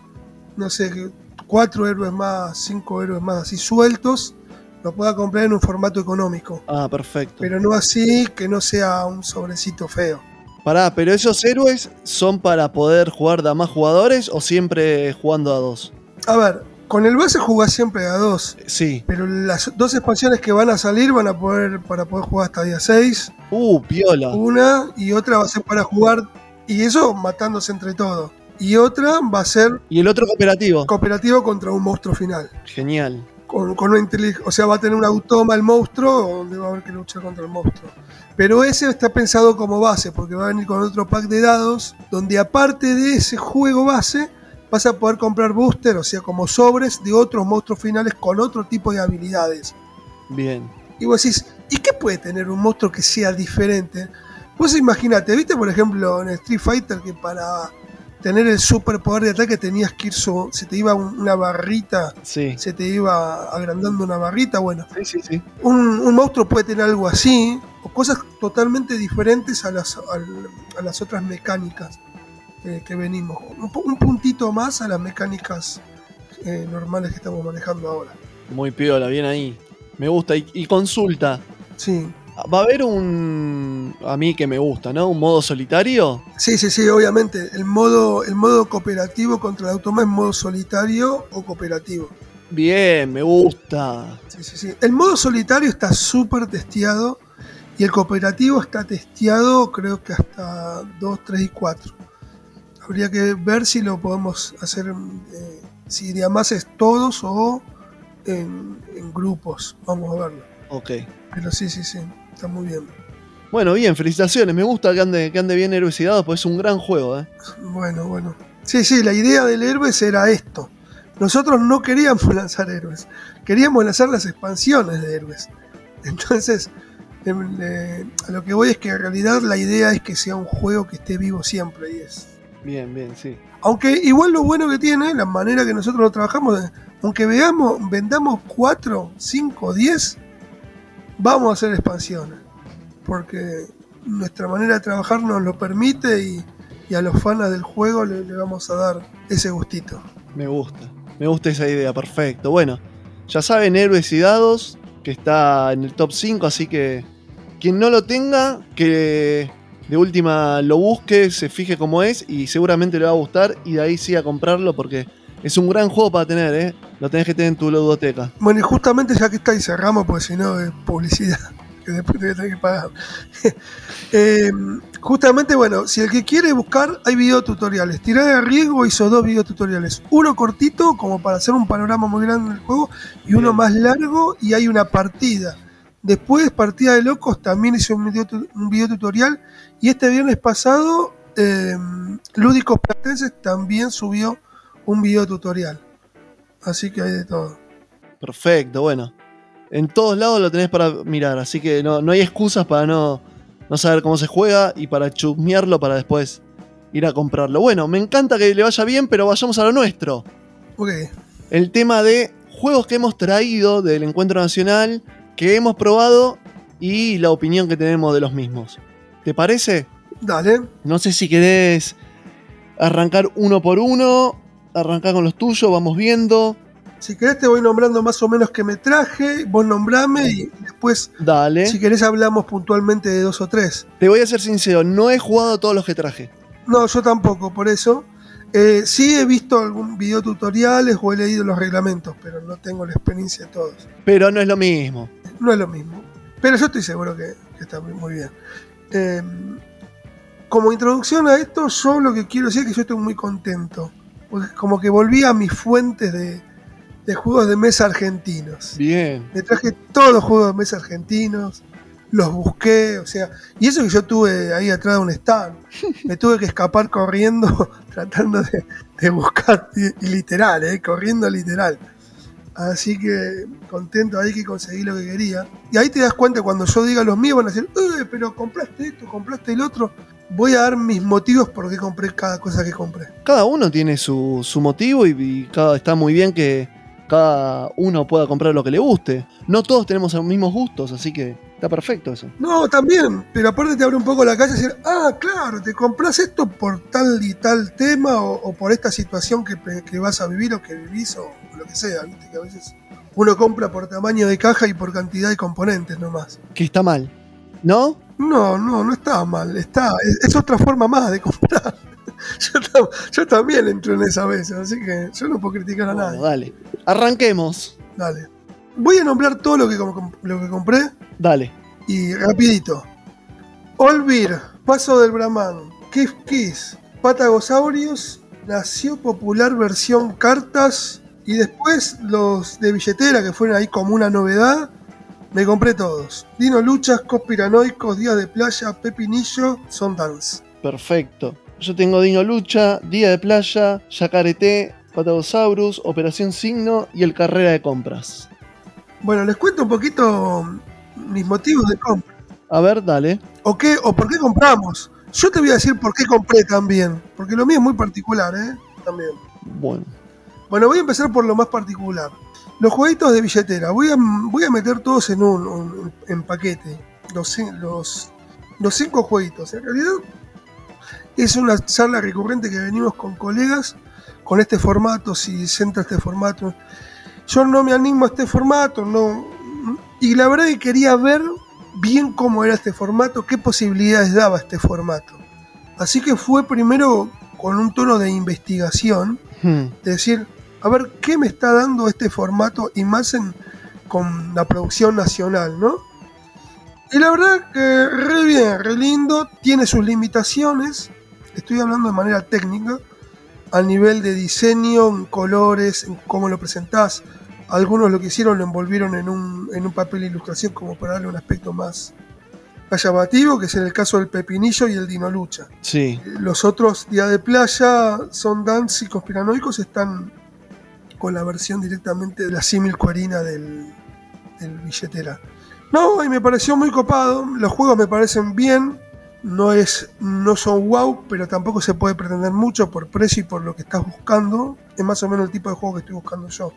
no sé, cuatro héroes más, cinco héroes más así sueltos, lo pueda comprar en un formato económico.
Ah, perfecto.
Pero no así que no sea un sobrecito feo.
Pará, pero esos héroes son para poder jugar de a más jugadores o siempre jugando a dos?
A ver, con el base jugás siempre a dos.
Sí.
Pero las dos expansiones que van a salir van a poder para poder jugar hasta día 6.
Uh, piola.
Una y otra va a ser para jugar. Y eso matándose entre todos. Y otra va a ser
Y el otro cooperativo.
cooperativo contra un monstruo final.
Genial.
Con, con una O sea, va a tener un automa el monstruo donde va a haber que luchar contra el monstruo. Pero ese está pensado como base, porque va a venir con otro pack de dados, donde aparte de ese juego base, vas a poder comprar booster, o sea, como sobres de otros monstruos finales con otro tipo de habilidades.
Bien.
Y vos decís, ¿y qué puede tener un monstruo que sea diferente? Vos imagínate, ¿viste por ejemplo en Street Fighter que para tener el superpoder de ataque tenías que ir, su- se te iba un- una barrita,
Sí.
se te iba agrandando una barrita? Bueno,
Sí, sí, sí.
un, un monstruo puede tener algo así, o cosas totalmente diferentes a las, al- a las otras mecánicas eh, que venimos. Un, un puntito más a las mecánicas eh, normales que estamos manejando ahora.
Muy piola, bien ahí. Me gusta. Y, y consulta.
Sí,
¿Va a haber un. A mí que me gusta, ¿no? ¿Un modo solitario?
sí, sí, sí, obviamente. El modo, el modo cooperativo contra el automa es modo solitario o cooperativo.
Bien, me gusta.
Sí, sí, sí. El modo solitario está súper testeado y el cooperativo está testeado creo que hasta 2, 3 y 4. Habría que ver si lo podemos hacer, eh, si de más es todos o en, en grupos. Vamos a verlo.
Ok.
Pero sí, sí, sí, está muy bien.
Bueno, bien, felicitaciones. Me gusta que ande, que ande bien Héroes y Dados, pues es un gran juego, ¿eh?
Bueno, bueno. Sí, sí, la idea del héroes era esto. Nosotros no queríamos lanzar héroes, queríamos lanzar las expansiones de héroes. Entonces, em, eh, a lo que voy es que en realidad la idea es que sea un juego que esté vivo siempre. Y es.
Bien, bien, sí.
Aunque igual lo bueno que tiene, la manera que nosotros lo trabajamos, aunque veamos, vendamos 4, 5, 10, vamos a hacer expansiones. Porque nuestra manera de trabajar nos lo permite y, a los fans del juego le, le vamos a dar ese gustito.
Me gusta. Me gusta esa idea, perfecto. Bueno, ya saben, Héroes y Dados, que está en el top 5, así que quien no lo tenga, que de última lo busque, se fije cómo es y seguramente le va a gustar y de ahí sí a comprarlo porque es un gran juego para tener, ¿eh? Lo tenés que tener en tu ludoteca.
Bueno, y justamente ya que está y cerramos, porque si no es publicidad, que después te voy a tener que pagar. Eh, justamente, bueno, si el que quiere buscar, hay videotutoriales. Tirá de riesgo hizo dos videotutoriales. Uno cortito, como para hacer un panorama muy grande del juego, y uno más largo, y hay una partida. Después, Partida de Locos también hizo un, video, un videotutorial. Y este viernes pasado, eh, Lúdicos Platenses también subió un videotutorial. Así que hay de todo.
Perfecto, bueno. En todos lados lo tenés para mirar, así que no, no hay excusas para no, no saber cómo se juega y para chusmearlo para después ir a comprarlo. Bueno, me encanta que le vaya bien, pero vayamos a lo nuestro.
Ok.
El tema de juegos que hemos traído del encuentro nacional, que hemos probado y la opinión que tenemos de los mismos. ¿Te parece?
Dale.
No sé si querés arrancar uno por uno, arrancar con los tuyos, vamos viendo.
Si querés te voy nombrando más o menos que me traje, vos nombrame y después,
Dale.
si querés, hablamos puntualmente de dos o tres.
Te voy a ser sincero, no he jugado todos los que traje.
No, yo tampoco, por eso. Eh, sí he visto algún video tutoriales o he leído los reglamentos, pero no tengo la experiencia de todos.
Pero no es lo mismo.
No es lo mismo. Pero yo estoy seguro que, que está muy, muy bien. Eh, como introducción a esto, yo lo que quiero decir es que yo estoy muy contento. Porque como que volví a mis fuentes de, de juegos de mesa argentinos.
Bien.
Me traje todos los juegos de mesa argentinos, los busqué, o sea, y eso que yo tuve ahí atrás de un stand. Me tuve que escapar corriendo, tratando de, de buscar, y, y literal, eh, corriendo literal. Así que contento ahí que conseguí lo que quería. Y ahí te das cuenta cuando yo diga los míos van a decir, eh, pero compraste esto, compraste el otro. Voy a dar mis motivos por qué compré cada cosa que compré.
Cada uno tiene su, su motivo y, y cada, está muy bien que cada uno pueda comprar lo que le guste. No todos tenemos los mismos gustos, así que está perfecto eso.
No, también, pero aparte te abre un poco la calle y decir, ah, claro, te compras esto por tal y tal tema o, o por esta situación que, que vas a vivir o que vivís o lo que sea, viste que a veces uno compra por tamaño de caja y por cantidad de componentes nomás.
Que está mal. ¿No?
No, no, no está mal, está, es, es otra forma más de comprar. Yo, tam- yo también entro en esa vez, así que yo no puedo criticar a
Bueno,
nadie.
dale. Arranquemos.
Dale. Voy a nombrar todo lo que, lo que compré
Dale.
Y rapidito. Olvir, Paso del Brahman, Kiss Kiss, Patagosaurios, Nació Popular versión cartas y después los de billetera que fueron ahí como una novedad. Me compré todos. Dino Luchas, Conspiranoicos, Días de Playa, Pepinillo, Son Dance.
Perfecto. Yo tengo Dino Lucha, Día de Playa, Yacareté, Patagosaurus, Operación Signo y el Carrera de Compras.
Bueno, les cuento un poquito mis motivos de compra.
A ver, dale.
¿O qué? ¿O por qué compramos? Yo te voy a decir por qué compré también. Porque lo mío es muy particular, ¿eh? También.
Bueno.
Bueno, voy a empezar por lo más particular. Los jueguitos de billetera. Voy a, voy a meter todos en un, un- en paquete. Los, cin- los, los cinco jueguitos. En realidad es una charla recurrente que venimos con colegas con este formato, si se entra este formato. Yo no me animo a este formato, no. Y la verdad que quería ver bien cómo era este formato, qué posibilidades daba este formato. Así que fue primero con un tono de investigación
Hmm.
de decir, a ver, ¿qué me está dando este formato y más en, con la producción nacional, ¿no? Y la verdad que re bien, re lindo, tiene sus limitaciones, estoy hablando de manera técnica, a nivel de diseño, en colores, en cómo lo presentás. Algunos lo que hicieron lo envolvieron en un, en un papel de ilustración como para darle un aspecto más, más llamativo, que es en el caso del pepinillo y el dinolucha.
Sí.
Los otros Día de Playa, Son Dance y Conspiranoicos están con la versión directamente de la símil cuarina del, del billetera. No, y me pareció muy copado. Los juegos me parecen bien. No, es, no son wow, pero tampoco se puede pretender mucho por precio y por lo que estás buscando. Es más o menos el tipo de juego que estoy buscando yo.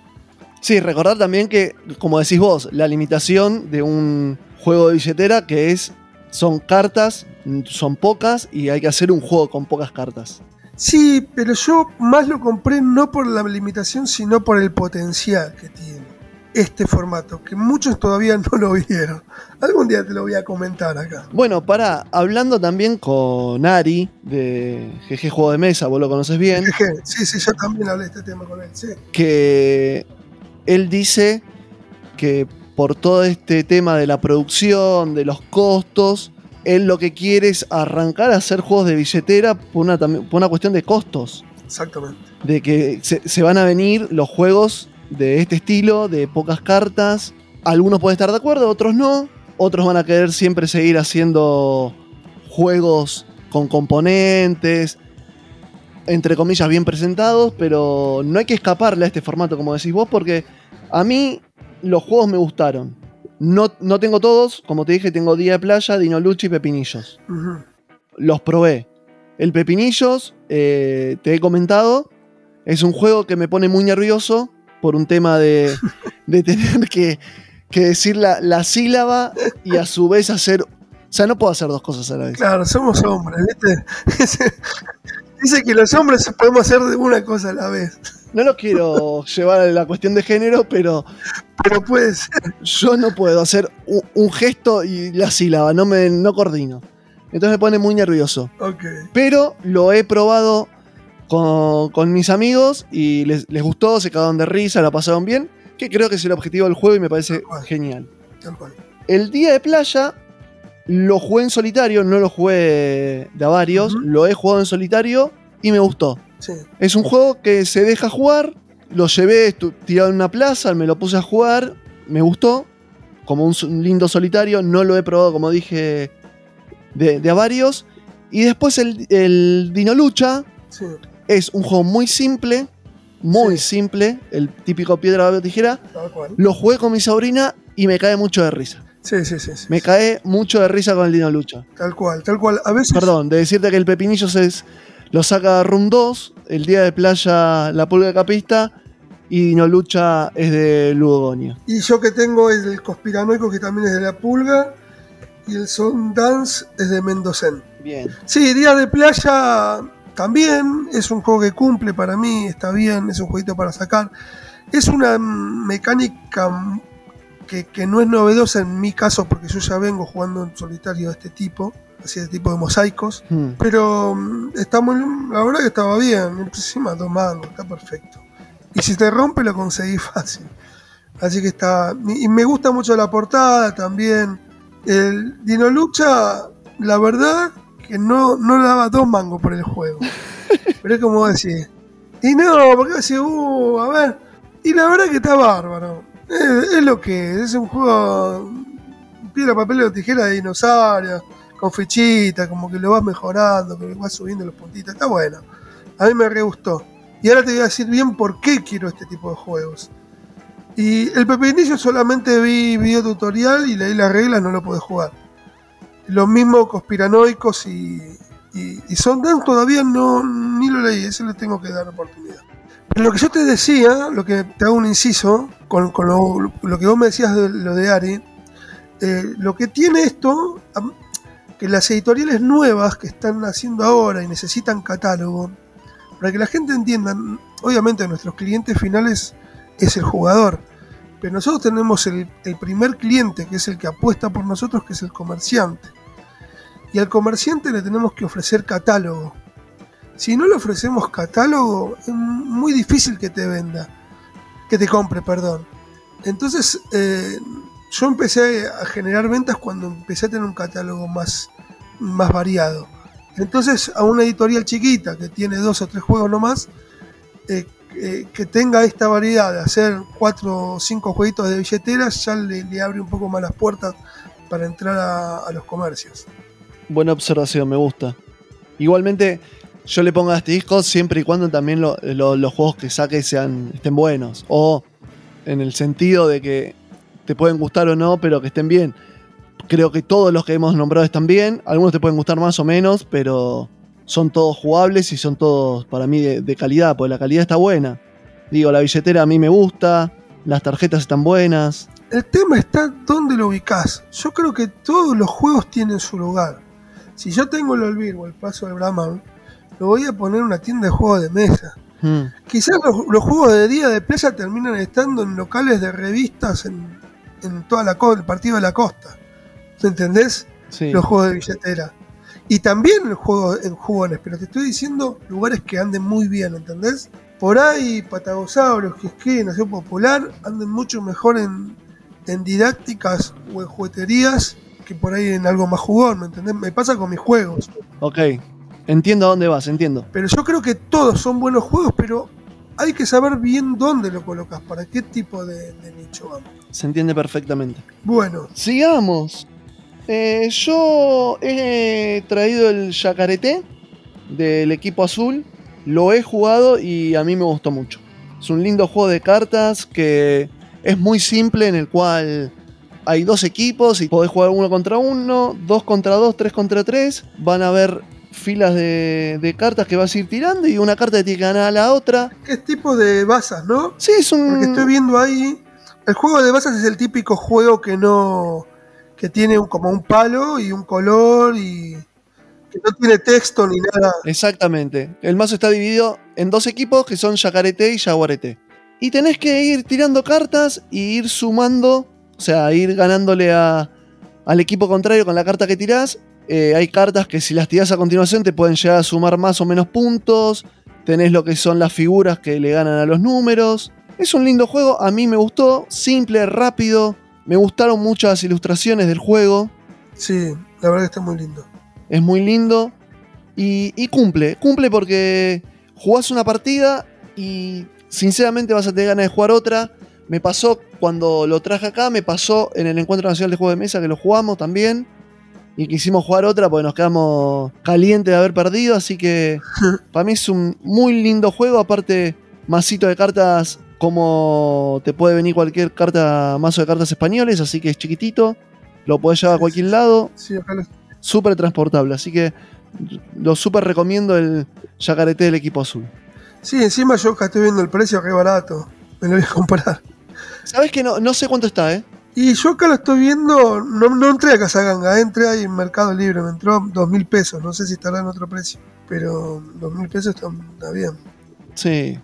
Sí, recordar también que, como decís vos, la limitación de un juego de billetera que es son cartas, son pocas y hay que hacer un juego con pocas cartas.
Sí, pero yo más lo compré no por la limitación, sino por el potencial que tiene este formato, que muchos todavía no lo vieron. Algún día te lo voy a comentar acá.
Bueno, para, hablando también con Ari de GG Juego de Mesa, vos lo conoces bien,
Jeje, Sí, sí, yo también hablé de este tema con él. Sí.
que él dice que por todo este tema de la producción, de los costos, él lo que quiere es arrancar a hacer juegos de billetera por una, también- por una cuestión de costos.
Exactamente.
de que se, se van a venir los juegos de este estilo, de pocas cartas. Algunos pueden estar de acuerdo, otros no. Otros van a querer siempre seguir haciendo juegos con componentes, entre comillas, bien presentados, pero no hay que escaparle a este formato, como decís vos, porque a mí los juegos me gustaron. No, no tengo todos, como te dije, tengo Día de Playa, Dino Lucha y Pepinillos. Los probé. El Pepinillos, eh, te he comentado, es un juego que me pone muy nervioso por un tema de, de tener que, que decir la, la sílaba y a su vez hacer... O sea, no puedo hacer dos cosas a la vez.
Claro, somos hombres, ¿viste? Dice que los hombres podemos hacer de una cosa a la vez.
No lo quiero llevar a la cuestión de género, pero
Pero puede ser.
yo no puedo hacer un, un gesto y la sílaba, no me no coordino. Entonces me pone muy nervioso.
Ok.
Pero lo he probado con, con mis amigos y les, les gustó, se cagaron de risa, la pasaron bien, que creo que es el objetivo del juego y me parece genial.
Tal cual.
El día de playa lo jugué en solitario, no lo jugué de a varios, lo he jugado en solitario y me gustó.
Sí.
Es un juego que se deja jugar. Lo llevé tirado en una plaza, me lo puse a jugar. Me gustó. Como un, lindo solitario. No lo he probado, como dije, de, de a varios. Y después el, el Dino Lucha
Sí.
es un juego muy simple. Muy
Sí.
simple. El típico piedra, papel, tijera. Lo jugué con mi sobrina y me cae mucho de risa.
Sí, sí, sí. sí.
Me cae mucho de risa con el Dino Lucha.
Tal cual, tal cual. A veces.
Perdón, de decirte que el Pepinillos es. Lo saca Room 2, el día de playa La Pulga de Capista y Dino Lucha es de Ludogonia.
Y yo que tengo es el conspiranoico que también es de la pulga. Y el Son Dance es de Mendocen.
Bien.
Sí, Día de Playa también es un juego que cumple para mí, está bien, es un jueguito para sacar. Es una mecánica que, que no es novedosa en mi caso porque yo ya vengo jugando en solitario de este tipo, así de tipo de mosaicos.
Hmm.
Pero mm, está muy, la verdad que estaba bien, encima dos mangos, está perfecto. Y si te rompe lo conseguí fácil. Así que está. Y me gusta mucho la portada también. El Dino Lucha, la verdad que no, no le daba dos mangos por el juego. Pero es como decir. Y no, porque decir, uh, a ver. Y la verdad que está bárbaro. Es, es lo que es, es un juego. Piedra, papel o tijera de dinosaurio con fichitas, como que lo vas mejorando, que vas subiendo los puntitos, está bueno. A mí me re gustó. Y ahora te voy a decir bien por qué quiero este tipo de juegos. Y el pepinillo solamente vi video tutorial y leí las reglas, no lo pude jugar. Lo mismo conspiranoicos y, y, y Sundance todavía no ni lo leí, ese le tengo que dar oportunidad. Pero lo que yo te decía, lo que te hago un inciso, con, con lo, que vos me decías de lo de Ari, eh, lo que tiene esto, que las editoriales nuevas que están haciendo ahora y necesitan catálogo, para que la gente entienda, obviamente nuestros clientes finales es el jugador, pero nosotros tenemos el, primer cliente, que es el que apuesta por nosotros, que es el comerciante. Y al comerciante le tenemos que ofrecer catálogo. Si no le ofrecemos catálogo, es muy difícil que te venda, que te compre, perdón. Entonces, eh, yo empecé a generar ventas cuando empecé a tener un catálogo más, más variado. Entonces, a una editorial chiquita que tiene dos o tres juegos nomás, eh, eh, que tenga esta variedad de hacer cuatro o cinco jueguitos de billeteras, ya le, abre un poco más las puertas para entrar a, los comercios.
Buena observación, me gusta. Igualmente, yo le pongo asteriscos siempre y cuando también lo- los juegos que saque sean, estén buenos. O en el sentido de que te pueden gustar o no, pero que estén bien. Creo que todos los que hemos nombrado están bien. Algunos te pueden gustar más o menos, pero son todos jugables y son todos para mí de, de calidad, porque la calidad está buena. Digo, la billetera a mí me gusta, las tarjetas están buenas.
El tema está dónde lo ubicás. Yo creo que todos los juegos tienen su lugar. Si yo tengo el Olvir o el Paso del Brahman, lo voy a poner en una tienda de juegos de mesa.
Hmm.
Quizás los, los juegos de día de playa terminan estando en locales de revistas en, en toda la costa, el partido de la costa. ¿Me entendés?
Sí.
Los juegos de billetera. Y también el juego en jugones, pero te estoy diciendo lugares que anden muy bien, ¿entendés? Por ahí, es que Nación Popular, anden mucho mejor en, en didácticas o en jugueterías que por ahí en algo más jugón, ¿me entendés? Me pasa con mis juegos.
Ok, entiendo a dónde vas, entiendo.
Pero yo creo que todos son buenos juegos, pero hay que saber bien dónde lo colocas, para qué tipo de, de nicho vamos.
Se entiende perfectamente.
Bueno,
Sigamos. Eh, yo he traído el Yacareté del equipo azul. Lo he jugado y a mí me gustó mucho. Es un lindo juego de cartas que es muy simple en el cual hay dos equipos y podés jugar uno contra uno, dos contra dos, tres contra tres. Van a haber filas de, de cartas que vas a ir tirando y una carta te tiene que ganar a la otra.
¿Qué tipo de basas, no?
Sí, es un.
Porque estoy viendo ahí. El juego de basas es el típico juego que no. que tiene un- como un palo y un color y. que no tiene texto ni nada.
Exactamente. El mazo está dividido en dos equipos que son Yacarete y Yaguareté. Y tenés que ir tirando cartas y ir sumando, o sea, ir ganándole a- al equipo contrario con la carta que tirás. Eh, hay cartas que si las tirás a continuación te pueden llegar a sumar más o menos puntos. Tenés lo que son las figuras que le ganan a los números. Es un lindo juego, a mí me gustó, simple, rápido. Me gustaron muchas ilustraciones del juego.
Sí, la verdad que está muy lindo.
Es muy lindo. Y, y cumple. Cumple porque jugás una partida y sinceramente vas a tener ganas de jugar otra. Me pasó cuando lo traje acá, me pasó en el Encuentro Nacional de Juegos de Mesa que lo jugamos también. Y quisimos jugar otra porque nos quedamos calientes de haber perdido. Así que para mí es un muy lindo juego. Aparte, masito de cartas como te puede venir cualquier carta, mazo de cartas españoles. Así que es chiquitito. Lo podés llevar a cualquier lado
Sí, lo-
súper transportable. Así que lo súper recomiendo el yacarete del equipo azul.
sí, encima yo acá estoy viendo el precio, que barato. Me lo voy a comprar.
¿Sabes que no, no sé cuánto está, eh?
Y yo acá lo estoy viendo, no, no entré a Casaganga, entré ahí en Mercado Libre, me entró dos mil pesos, no sé si estará en otro precio, pero dos mil pesos está, está bien.
Sí.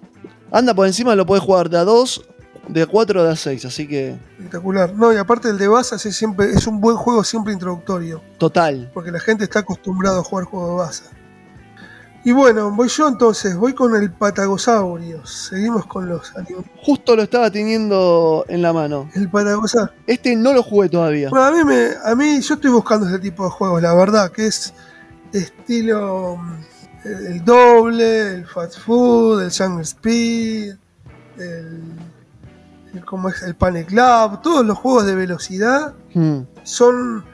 Anda por encima, lo puedes jugar de a 2, de a 4 o de a 6. Así que,
Espectacular. No, y aparte el de Basas es, siempre, es un buen juego siempre introductorio,
total.
porque la gente está acostumbrada a jugar juegos de Basas. Y bueno, voy yo entonces, voy con el Patagosaurios, seguimos con los animales.
Justo lo estaba teniendo en la mano.
El Patagosaurio.
Este no lo jugué todavía.
Bueno, a mí, me, a mí yo estoy buscando ese tipo de juegos, la verdad, que es estilo mm, el, el doble, el fast food, el Jungle Speed, el, el, ¿cómo es? el Panic Club, todos los juegos de velocidad
Hmm.
son,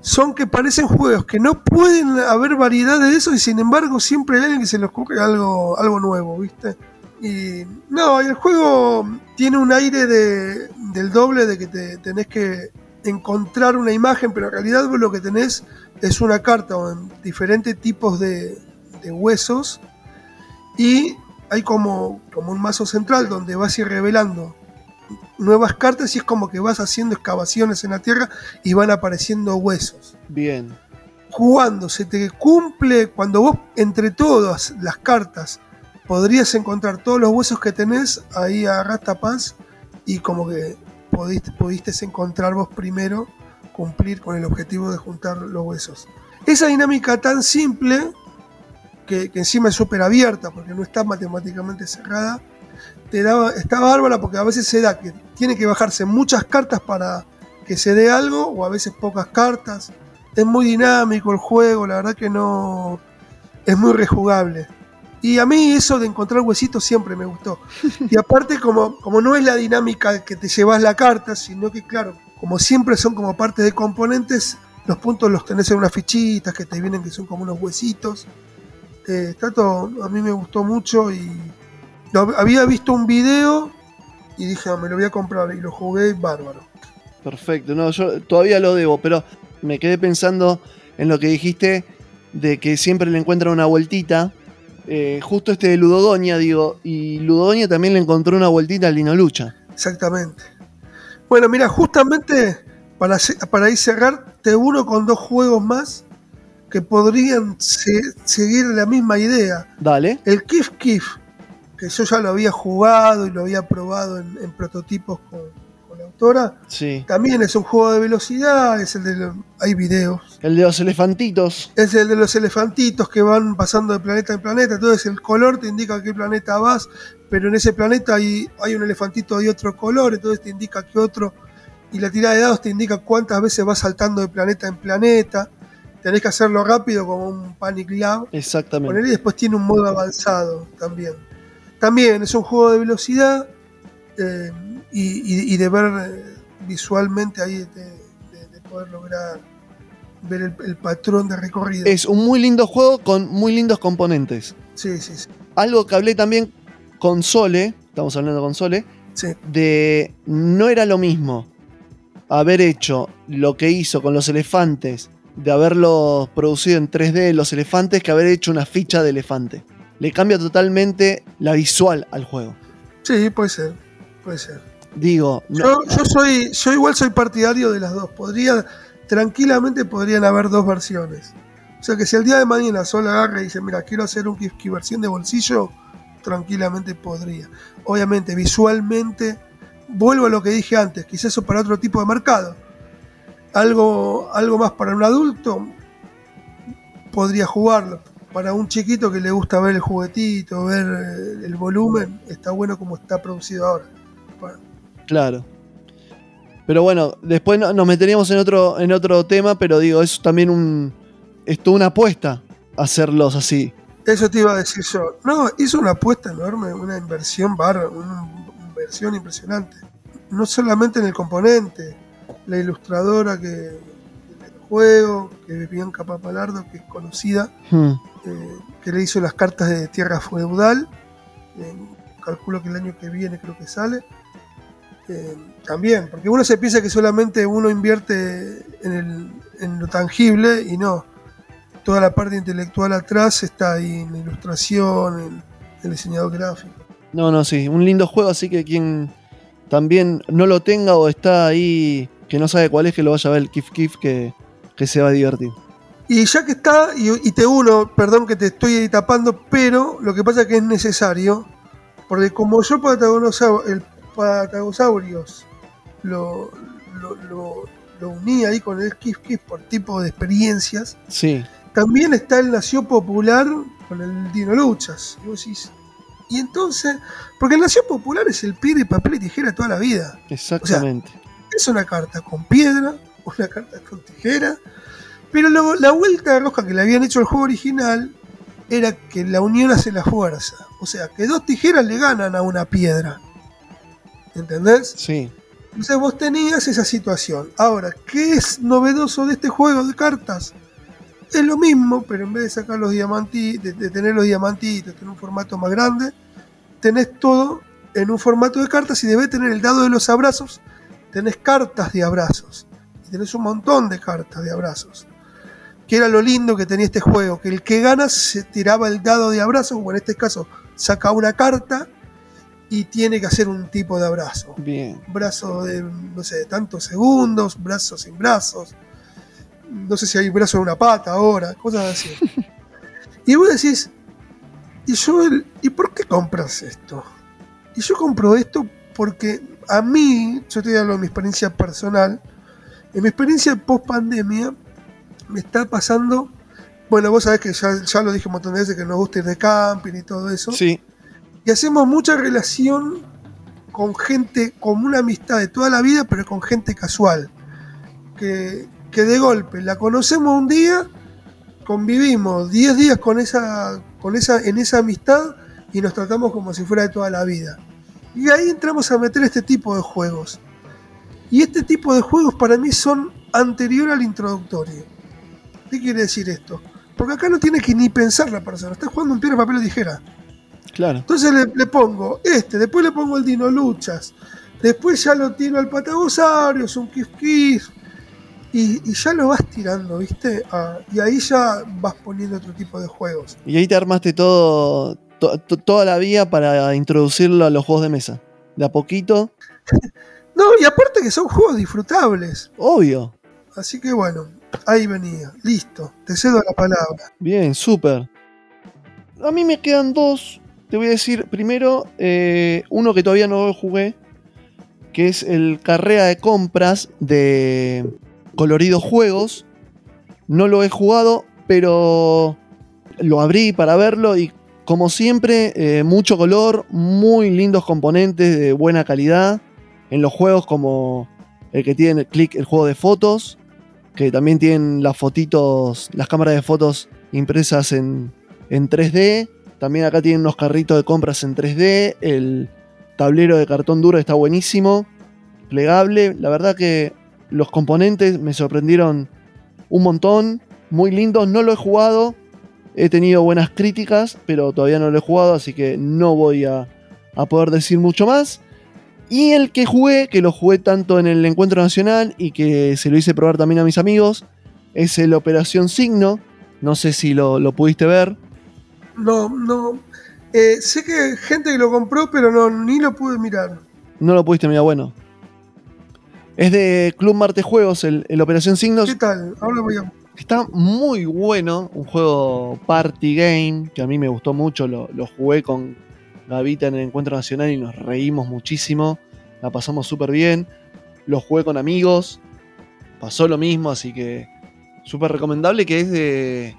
son que parecen juegos que no pueden haber variedad de eso y sin embargo siempre hay alguien que se le ocurre algo, algo nuevo, ¿viste? Y no, el juego tiene un aire de, del doble de que te tenés que encontrar una imagen, pero en realidad vos lo que tenés es una carta con diferentes tipos de, de huesos y hay como, como un mazo central donde vas a ir revelando nuevas cartas y es como que vas haciendo excavaciones en la tierra y van apareciendo huesos.
Bien.
Jugando, se te cumple, cuando vos entre todas las cartas podrías encontrar todos los huesos que tenés, ahí agarrás tapás y como que pudiste, pudiste encontrar vos primero cumplir con el objetivo de juntar los huesos. Esa dinámica tan simple, que, que encima es súper abierta porque no está matemáticamente cerrada, te da, está bárbara porque a veces se da que tiene que bajarse muchas cartas para que se dé algo o a veces pocas cartas. Es muy dinámico el juego, la verdad que no es muy rejugable. Y a mí eso de encontrar huesitos siempre me gustó. Y aparte como, como no es la dinámica que te llevas la carta, sino que claro, como siempre son como parte de componentes, los puntos los tenés en unas fichitas que te vienen que son como unos huesitos. Eh, está todo, a mí me gustó mucho y había visto un video y dije, "Ah, me lo voy a comprar y lo jugué bárbaro.
Perfecto. No, yo todavía lo debo, pero me quedé pensando en lo que dijiste de que siempre le encuentran una vueltita. Eh, justo este de Ludogonia, digo, y Ludogonia también le encontró una vueltita al Lino Lucha.
Exactamente. Bueno, mira, justamente para, para ir cerrar, te uno con dos juegos más que podrían se- seguir la misma idea.
Dale.
El Kif Kif, que yo ya lo había jugado y lo había probado en, en prototipos con, con la autora,
Sí.
también es un juego de velocidad, es el de lo- hay videos.
El de los elefantitos.
Es el de los elefantitos que van pasando de planeta en planeta. Entonces el color te indica a qué planeta vas, pero en ese planeta hay, hay un elefantito de otro color, entonces te indica que otro. Y la tirada de dados te indica cuántas veces vas saltando de planeta en planeta. Tenés que hacerlo rápido como un Panic Lab.
Exactamente.
Poner y después tiene un modo avanzado también. También es un juego de velocidad eh, y, y- y de ver eh, visualmente ahí, de, de- de poder lograr ver el, el patrón de recorrido.
Es un muy lindo juego con muy lindos componentes.
Sí, sí, sí.
Algo que hablé también con Sole, estamos hablando con Sole,
sí.
de no era lo mismo haber hecho lo que hizo con los elefantes, de haberlo producido en 3D los elefantes, que haber hecho una ficha de elefante. Le cambia totalmente la visual al juego.
Sí, puede ser, puede ser.
Digo, no-
Yo, yo soy, yo igual soy partidario de las dos. Podría, tranquilamente podrían haber dos versiones. O sea que si el día de mañana solo agarra y dice, mira, quiero hacer un Kifki versión de bolsillo, tranquilamente podría. Obviamente, visualmente, vuelvo a lo que dije antes, quizás eso para otro tipo de mercado. Algo, algo más para un adulto, podría jugarlo. Para un chiquito que le gusta ver el juguetito, ver eh, el volumen, está bueno como está producido ahora. Bueno,
Claro. Pero bueno, después no- nos meteríamos en otro, en otro tema, pero digo, es también un. Es toda una apuesta hacerlos así.
Eso te iba a decir yo. No, hizo una apuesta enorme, una inversión barra, una inversión impresionante. No solamente en el componente, la ilustradora que del juego, que es Bianca Papalardo, que es conocida,
Hmm.
Eh, que le hizo las cartas de tierra feudal. eh, calculo que el año que viene creo que sale. Eh, también, porque uno se piensa que solamente uno invierte en, el- lo tangible y no. Toda la parte intelectual atrás está ahí en ilustración, en el diseñador gráfico.
No, no, sí. Un lindo juego, así que quien también no lo tenga o está ahí que no sabe cuál es, que lo vaya a ver el Kif Kif, que, que se va a divertir.
Y ya que está, y, y te uno, perdón que te estoy tapando, pero lo que pasa es que es necesario, porque como yo Patagosau- el Patagosaurios lo, lo, lo- lo uní ahí con el Kif Kif por tipo de experiencias,
Sí,
también está el Nació Popular con el Dino Luchas. Y vos decís, Y entonces, porque el Nación Popular es el piedra y papel y tijera toda la vida.
exactamente.
Es una carta con piedra, una carta con tijera. Pero luego la vuelta de rosca que le habían hecho al juego original era que la unión hace la fuerza. O sea, que dos tijeras le ganan a una piedra. ¿Entendés?
sí.
Entonces vos tenías esa situación. Ahora, ¿qué es novedoso de este juego de cartas? Es lo mismo, pero en vez de sacar los diamantitos, de, de tener los diamantitos, tener un formato más grande, tenés todo en un formato de cartas y debes tener el dado de los abrazos, tenés cartas de abrazos. Y tenés un montón de cartas de abrazos. Que era lo lindo que tenía este juego, que el que gana se tiraba el dado de abrazos, o en este caso saca una carta y tiene que hacer un tipo de abrazo
Bien.
brazo de, no sé, de tantos segundos, brazos sin brazos, no sé si hay brazo de una pata ahora, cosas así. y vos decís, ¿y, yo ¿y por qué compras esto? Y yo compro esto porque a mí, yo te hablo de mi experiencia personal, en mi experiencia post pandemia, me está pasando, bueno, vos sabés que ya, ya lo dije un montón de veces que nos gusta ir de camping y todo eso
Sí,
y hacemos mucha relación con gente, con una amistad de toda la vida, pero con gente casual. Que, que de golpe la conocemos un día, convivimos 10 días con esa, con esa, en esa amistad y nos tratamos como si fuera de toda la vida. Y ahí entramos a meter este tipo de juegos. Y este tipo de juegos para mí son anterior al introductorio. ¿Qué quiere decir esto? Porque acá no tiene que ni pensar la persona, está jugando un piedra, papel o tijera.
claro.
Entonces le, le pongo este, después le pongo el Dino Luchas, después ya lo tiro al Patagosaurios, un Kif Kif, y, y ya lo vas tirando, ¿viste? Ah, y ahí ya vas poniendo otro tipo de juegos.
Y ahí te armaste todo, to- to- toda la vía para introducirlo a los juegos de mesa. De a poquito,
No, y aparte que son juegos disfrutables.
obvio.
Así que bueno, ahí venía, listo, te cedo la palabra.
Bien, súper. A mí me quedan dos. Te voy a decir primero eh, uno que todavía no jugué, que es el carrera de compras de Coloridos Juegos. No lo he jugado, pero lo abrí para verlo y como siempre, eh, mucho color, muy lindos componentes de buena calidad. En los juegos como el que tiene click, el juego de fotos, que también tienen las fotitos, las cámaras de fotos impresas en, en 3D. También acá tienen unos carritos de compras en 3D. El tablero de cartón duro está buenísimo, plegable. La verdad que los componentes me sorprendieron un montón, muy lindos. No lo he jugado, he tenido buenas críticas, pero todavía no lo he jugado, así que no voy a, a poder decir mucho más. Y el que jugué, que lo jugué tanto en el Encuentro Nacional y que se lo hice probar también a mis amigos, es el Operación Signo. No sé si lo, lo pudiste ver.
No, no. Eh, sé que hay gente que lo compró, pero no, ni lo pude mirar.
No lo pudiste mirar, bueno. Es de Club Marte Juegos, el, el Operación Signos.
¿Qué tal? Ahora voy a.
Está muy bueno, un juego party game que a mí me gustó mucho. Lo, lo jugué con Gavita en el Encuentro Nacional y nos reímos muchísimo. La pasamos súper bien. Lo jugué con amigos. Pasó lo mismo, así que súper recomendable que es de...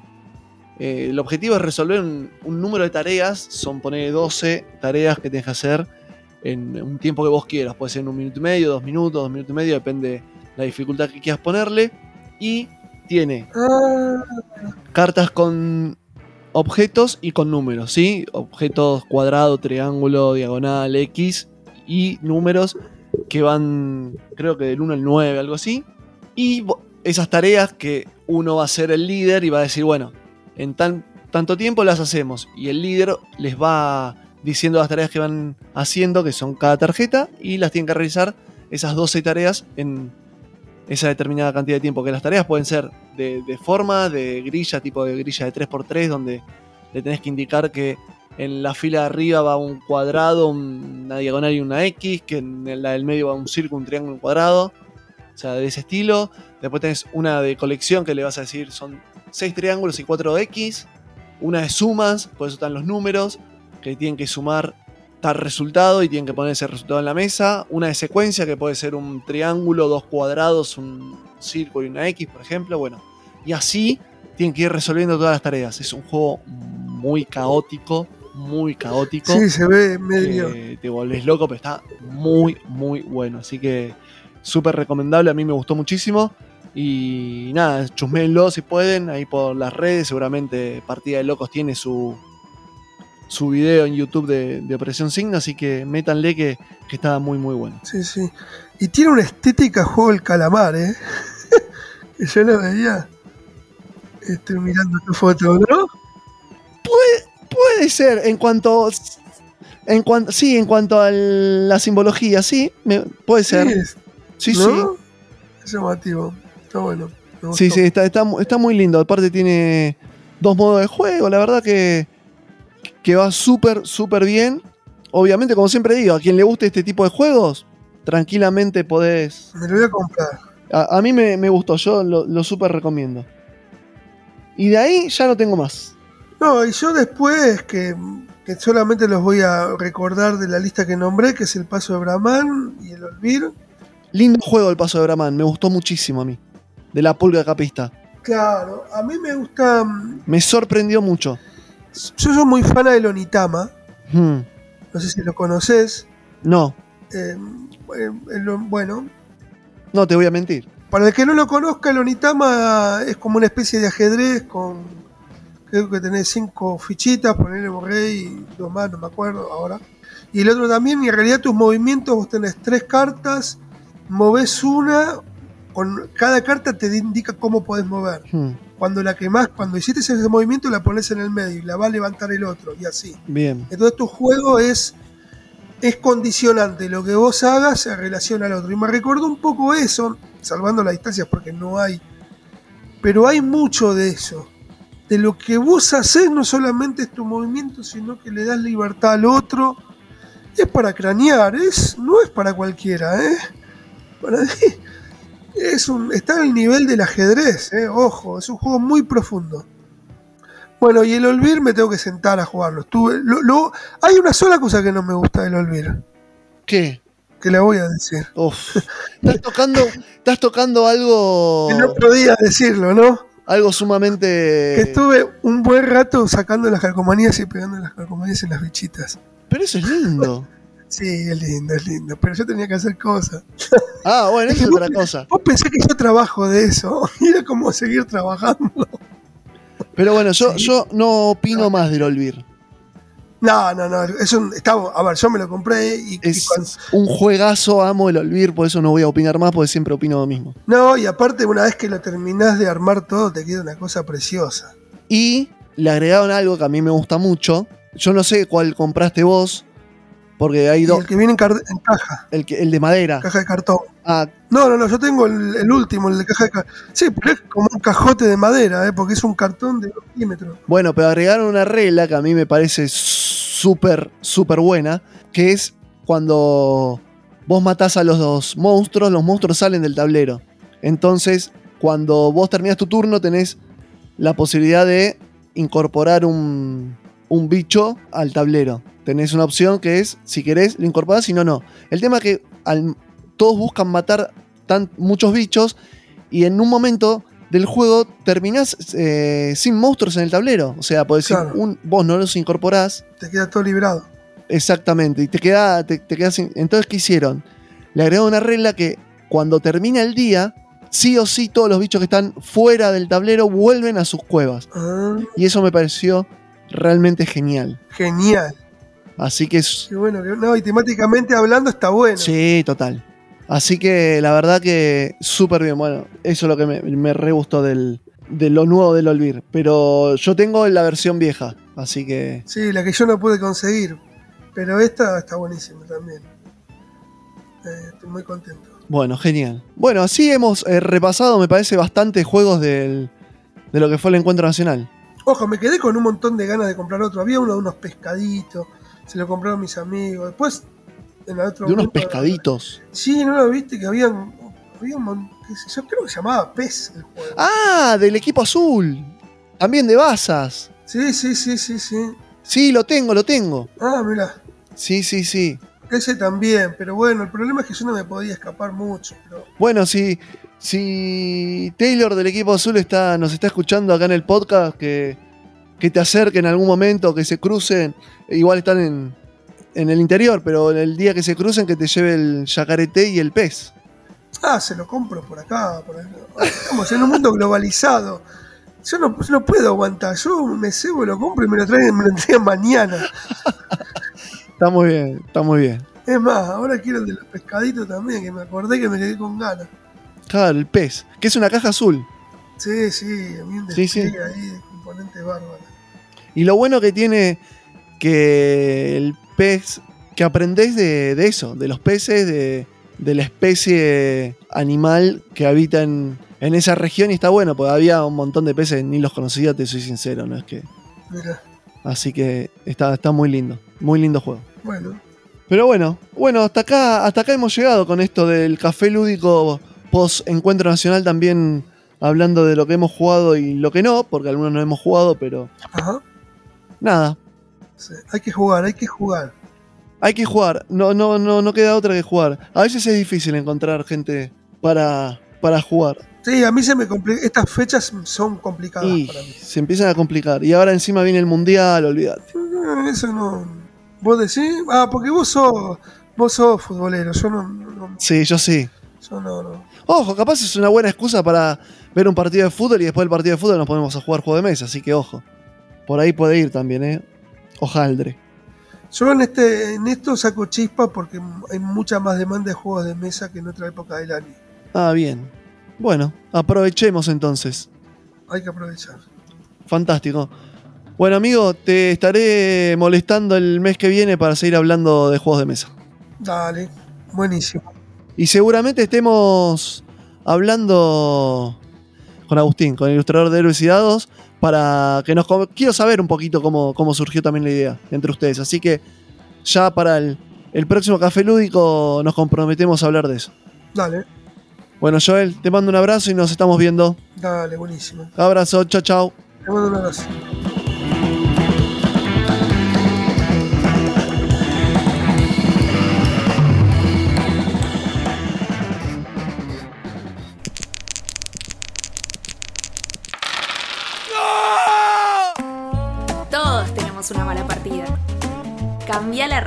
eh, el objetivo es resolver un, un número de tareas. Son poner 12 tareas que tienes que hacer en un tiempo que vos quieras. Puede ser en un minuto y medio, dos minutos, dos minutos y medio, depende la dificultad que quieras ponerle. Y tiene
Ah,
cartas con objetos y con números, ¿sí? Objetos cuadrado, triángulo, diagonal, X y números que van, creo que del 1 al 9, algo así. Y esas tareas que uno va a ser el líder y va a decir, bueno, en tan, tanto tiempo las hacemos. Y el líder les va diciendo las tareas que van haciendo, que son cada tarjeta, y las tienen que realizar esas 12 tareas en esa determinada cantidad de tiempo. Que las tareas pueden ser de, forma, de grilla, tipo de grilla de 3x3, donde le tenés que indicar que en la fila de arriba va un cuadrado, un- una diagonal y una X, que en la del medio va un círculo, un triángulo, un cuadrado. O sea, de ese estilo. Después tenés una de colección que le vas a decir son 6 triángulos y 4 X. Una de sumas, por eso están los números, que tienen que sumar tal resultado y tienen que poner ese resultado en la mesa. Una de secuencia que puede ser un triángulo, dos cuadrados, un círculo y una X, por ejemplo. Bueno, y así tienen que ir resolviendo todas las tareas. Es un juego muy caótico, muy caótico.
sí, se ve medio.
que te volvés loco, pero está muy, muy bueno. Así que súper recomendable, a mí me gustó muchísimo. Y nada, chusmenlo si pueden, ahí por las redes. Seguramente Partida de Locos tiene su, su video en YouTube de, de Operación Signo, así que métanle que, que está muy, muy bueno.
Sí, sí. Y tiene una estética juego del calamar, ¿eh? que yo lo veía. Estoy mirando tu foto, ¿no?
Puede ser, en cuanto. En cuanto, sí, en cuanto a la simbología, sí, me- puede ser.
es-
Sí, sí.
¿no? Es llamativo. Está bueno.
Sí, sí, está, está, está muy lindo. Aparte tiene dos modos de juego. La verdad que, que va súper, súper bien. Obviamente, como siempre digo, a quien le guste este tipo de juegos, tranquilamente podés...
Me lo voy a comprar.
A, a mí me, me gustó, yo lo, lo súper recomiendo. Y de ahí ya no tengo más.
No, y yo después, que, que solamente los voy a recordar de la lista que nombré, que es el Paso de Brahman y el Olvir.
Lindo juego el paso de Brahman, me gustó muchísimo a mí. De la pulga capista.
Claro, a mí me gusta. mm,
Me sorprendió mucho.
Yo soy muy fan del Onitama.
Hmm,
No sé si lo conoces.
No,
Eh, eh, el- bueno,
no te voy a mentir.
para el que no lo conozca, el Onitama es como una especie de ajedrez con. Creo que tenés cinco fichitas, ponerle rey y dos más, no me acuerdo ahora. Y el otro también, y en realidad tus movimientos, vos tenés tres cartas, movés una, con cada carta te indica cómo podés mover.
Hmm,
Cuando la que más, cuando hiciste ese movimiento, la pones en el medio y la va a levantar el otro, y así.
bien.
Entonces tu juego es, es condicionante, lo que vos hagas se relaciona al otro. Y me recordó un poco eso, salvando las distancias porque no hay, pero hay mucho de eso. De lo que vos haces no solamente es tu movimiento, sino que le das libertad al otro. Es para cranear, es, no es para cualquiera, ¿eh? Para mí es un, está al nivel del ajedrez, ¿eh? ojo, es un juego muy profundo. Bueno, y el Olvir me tengo que sentar a jugarlo. Estuve, lo, lo- hay una sola cosa que no me gusta del Olvir,
¿Qué?
que la voy a decir.
Uf. Estás tocando, estás tocando algo,
Que no podía decirlo, ¿no?
algo sumamente.
Que estuve un buen rato sacando las calcomanías y pegando las calcomanías en las bichitas.
Pero eso es lindo.
Sí, es lindo, es lindo. Pero yo tenía que hacer cosas.
Ah, bueno, eso es otra cosa.
Vos pensé que yo trabajo de eso. Y era como seguir trabajando.
Pero bueno, yo,
Sí.
yo no opino más del Olvir.
No, no, no. Es un, está, a ver, yo me lo compré y, y
Es
cuando-
un juegazo, amo el Olvir, por eso no voy a opinar más, porque siempre opino lo mismo.
No, y aparte, una vez que lo terminás de armar todo, te queda una cosa preciosa.
Y le agregaron algo que a mí me gusta mucho. Yo no sé cuál compraste vos, Porque hay dos.
el que viene en, caja,
El, que- el de madera.
caja de cartón.
Ah,
No, no, no, yo tengo el, el último, el de caja de cartón. Sí, pero es como un cajote de madera, ¿eh? porque es un cartón de 2 milímetros.
Bueno, pero agregaron una regla que a mí me parece súper, súper buena, que es cuando vos matás a los dos monstruos, los monstruos salen del tablero. Entonces, cuando vos terminás tu turno, tenés la posibilidad de incorporar un, un bicho al tablero. Tenés una opción que es, si querés, lo incorporás, si no, no. El tema es que al- todos buscan matar tan, muchos bichos y en un momento del juego terminás eh, sin monstruos en el tablero. O sea, podés decir,
Claro.
un, vos no los incorporás
Te queda todo librado.
exactamente y te queda, te, te quedas sin- Entonces, ¿qué hicieron? Le agregaron una regla que cuando termina el día, sí o sí todos los bichos que están fuera del tablero vuelven a sus cuevas.
Ah,
Y eso me pareció realmente genial.
genial.
Así que es,
Qué bueno. que- No, y temáticamente hablando está bueno.
Sí, total. Así que la verdad que súper bien. Bueno, eso es lo que me, me re gustó del, de lo nuevo del Olvir. Pero yo tengo la versión vieja, así que
Sí, la que yo no pude conseguir. Pero esta está buenísima también. Eh, estoy muy contento.
bueno, genial. Bueno, así hemos eh, repasado, me parece, bastantes juegos del- de lo que fue el encuentro nacional.
Ojo, me quedé con un montón de ganas de comprar otro. Había uno de unos pescaditos. Se lo compraron mis amigos. Después, en el otro
De unos
grupo-
pescaditos.
Sí, ¿no lo viste? Que habían. Había un yo creo que se llamaba PES el juego.
Ah, del equipo azul. También de Bazas.
Sí, sí, sí, sí, sí.
Sí, lo tengo, lo tengo.
Ah, mira.
Sí, sí, sí.
Ese también, pero bueno, el problema es que yo no me podía escapar mucho. Pero
Bueno, si, si Taylor del equipo azul está, nos está escuchando acá en el podcast, que, que te acerquen en algún momento, que se crucen, igual están en, en el interior, pero el día que se crucen que te lleve el yacarete y el pez.
Ah, se lo compro por acá. Por. Estamos en un mundo globalizado. Yo no, yo no puedo aguantar. Yo me cebo, lo compro y me lo traen, me lo entregan mañana.
Está muy bien, está muy bien.
Es más, ahora quiero el de los pescaditos también, que me acordé que me quedé con ganas.
Claro, el pez, que es una caja azul.
Sí, sí, bien
Sí, sí.
despliegue ahí de componentes bárbaros.
Y lo bueno que tiene que el pez, que aprendés de, de eso, de los peces, de, de la especie animal que habita en, en esa región y está bueno, porque había un montón de peces, ni los conocía, te soy sincero, no es que...
Mira,
Así que está, está muy lindo, muy lindo juego.
bueno,
Pero bueno, bueno, hasta acá, hasta acá hemos llegado con esto del café lúdico post encuentro nacional también hablando de lo que hemos jugado y lo que no, porque algunos no hemos jugado, pero
ajá.
Nada,
sí, Hay que jugar, hay que jugar.
Hay que jugar, no, no, no, no queda otra que jugar. A veces es difícil encontrar gente para, para jugar.
Sí, a mí se me complica. Estas fechas son complicadas
Y
para mí.
se empiezan a complicar. Y ahora encima viene el mundial, olvídate.
Eh, Eso no. ¿Vos decís? Ah, porque vos sos. Vos sos futbolero. Yo no. no-
Sí, yo sí.
yo no, no.
Ojo, capaz es una buena excusa para ver un partido de fútbol y después del partido de fútbol nos ponemos a jugar juego de mesa. Así que ojo. Por ahí puede ir también, ¿eh? Ojaldre.
Yo en este, en esto saco chispa porque hay mucha más demanda de juegos de mesa que en otra época del año.
Ah, bien. Bueno, aprovechemos entonces.
Hay que aprovechar.
Fantástico. Bueno, amigo, te estaré molestando el mes que viene para seguir hablando de juegos de mesa.
Dale, buenísimo.
Y seguramente estemos hablando con Agustín, con el ilustrador de Héroes y Dados, para que nos... Quiero saber un poquito cómo, cómo surgió también la idea entre ustedes. Así que ya para el, el próximo Café Lúdico nos comprometemos a hablar de eso.
Dale,
Bueno, Joel, te mando un abrazo y nos estamos viendo.
dale, buenísimo.
Abrazo, chao, chao.
Te mando un abrazo.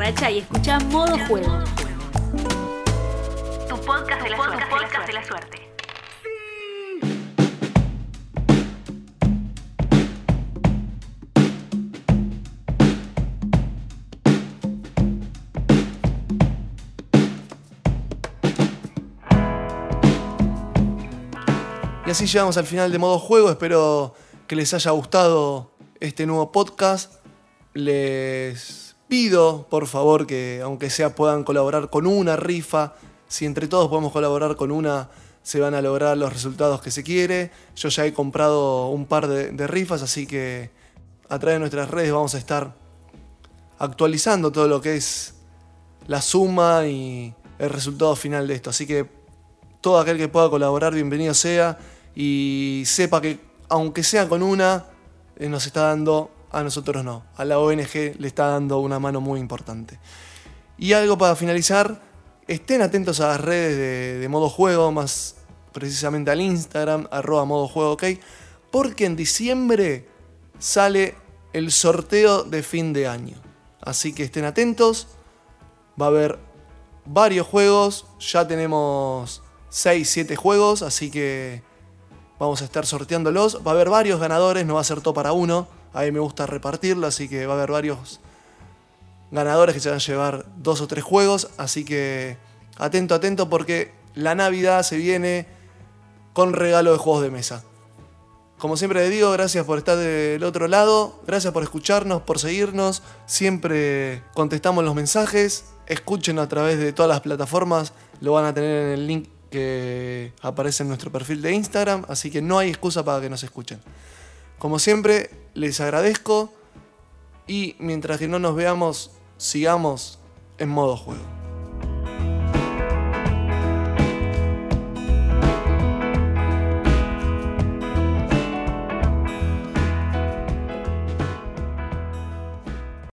Y escucha Modo Juego. Tu podcast de la, suerte. podcast de la suerte.
Y así llegamos al final de modo juego. Espero que les haya gustado este nuevo podcast. Les
pido, por favor, que aunque sea puedan colaborar con una rifa. Si entre todos podemos colaborar con una, se van a lograr los resultados que se quiere. Yo ya he comprado un par de, de rifas, así que a través de nuestras redes vamos a estar actualizando todo lo que es la suma y el resultado final de esto. Así que todo aquel que pueda colaborar, bienvenido sea y sepa que aunque sea con una, eh, nos está dando, a nosotros no, a la ONG le está dando una mano muy importante. Y algo para finalizar, estén atentos a las redes de, modo juego, más precisamente al Instagram, arroba modo juego, ok, porque en diciembre sale el sorteo de fin de año. Así que estén atentos, va a haber varios juegos, ya tenemos 6, 7 juegos, así que vamos a estar sorteándolos. Va a haber varios ganadores, no va a ser todo para uno. A mí me gusta repartirlo, así que va a haber varios ganadores que se van a llevar dos o tres juegos. Así que atento, atento, porque la Navidad se viene con regalo de juegos de mesa. Como siempre les digo, gracias por estar del otro lado, gracias por escucharnos, por seguirnos. Siempre contestamos los mensajes. Escuchen a través de todas las plataformas, lo van a tener en el link que aparece en nuestro perfil de Instagram, así que no hay excusa para que nos escuchen. Como siempre, les agradezco y mientras que no nos veamos, sigamos en modo juego.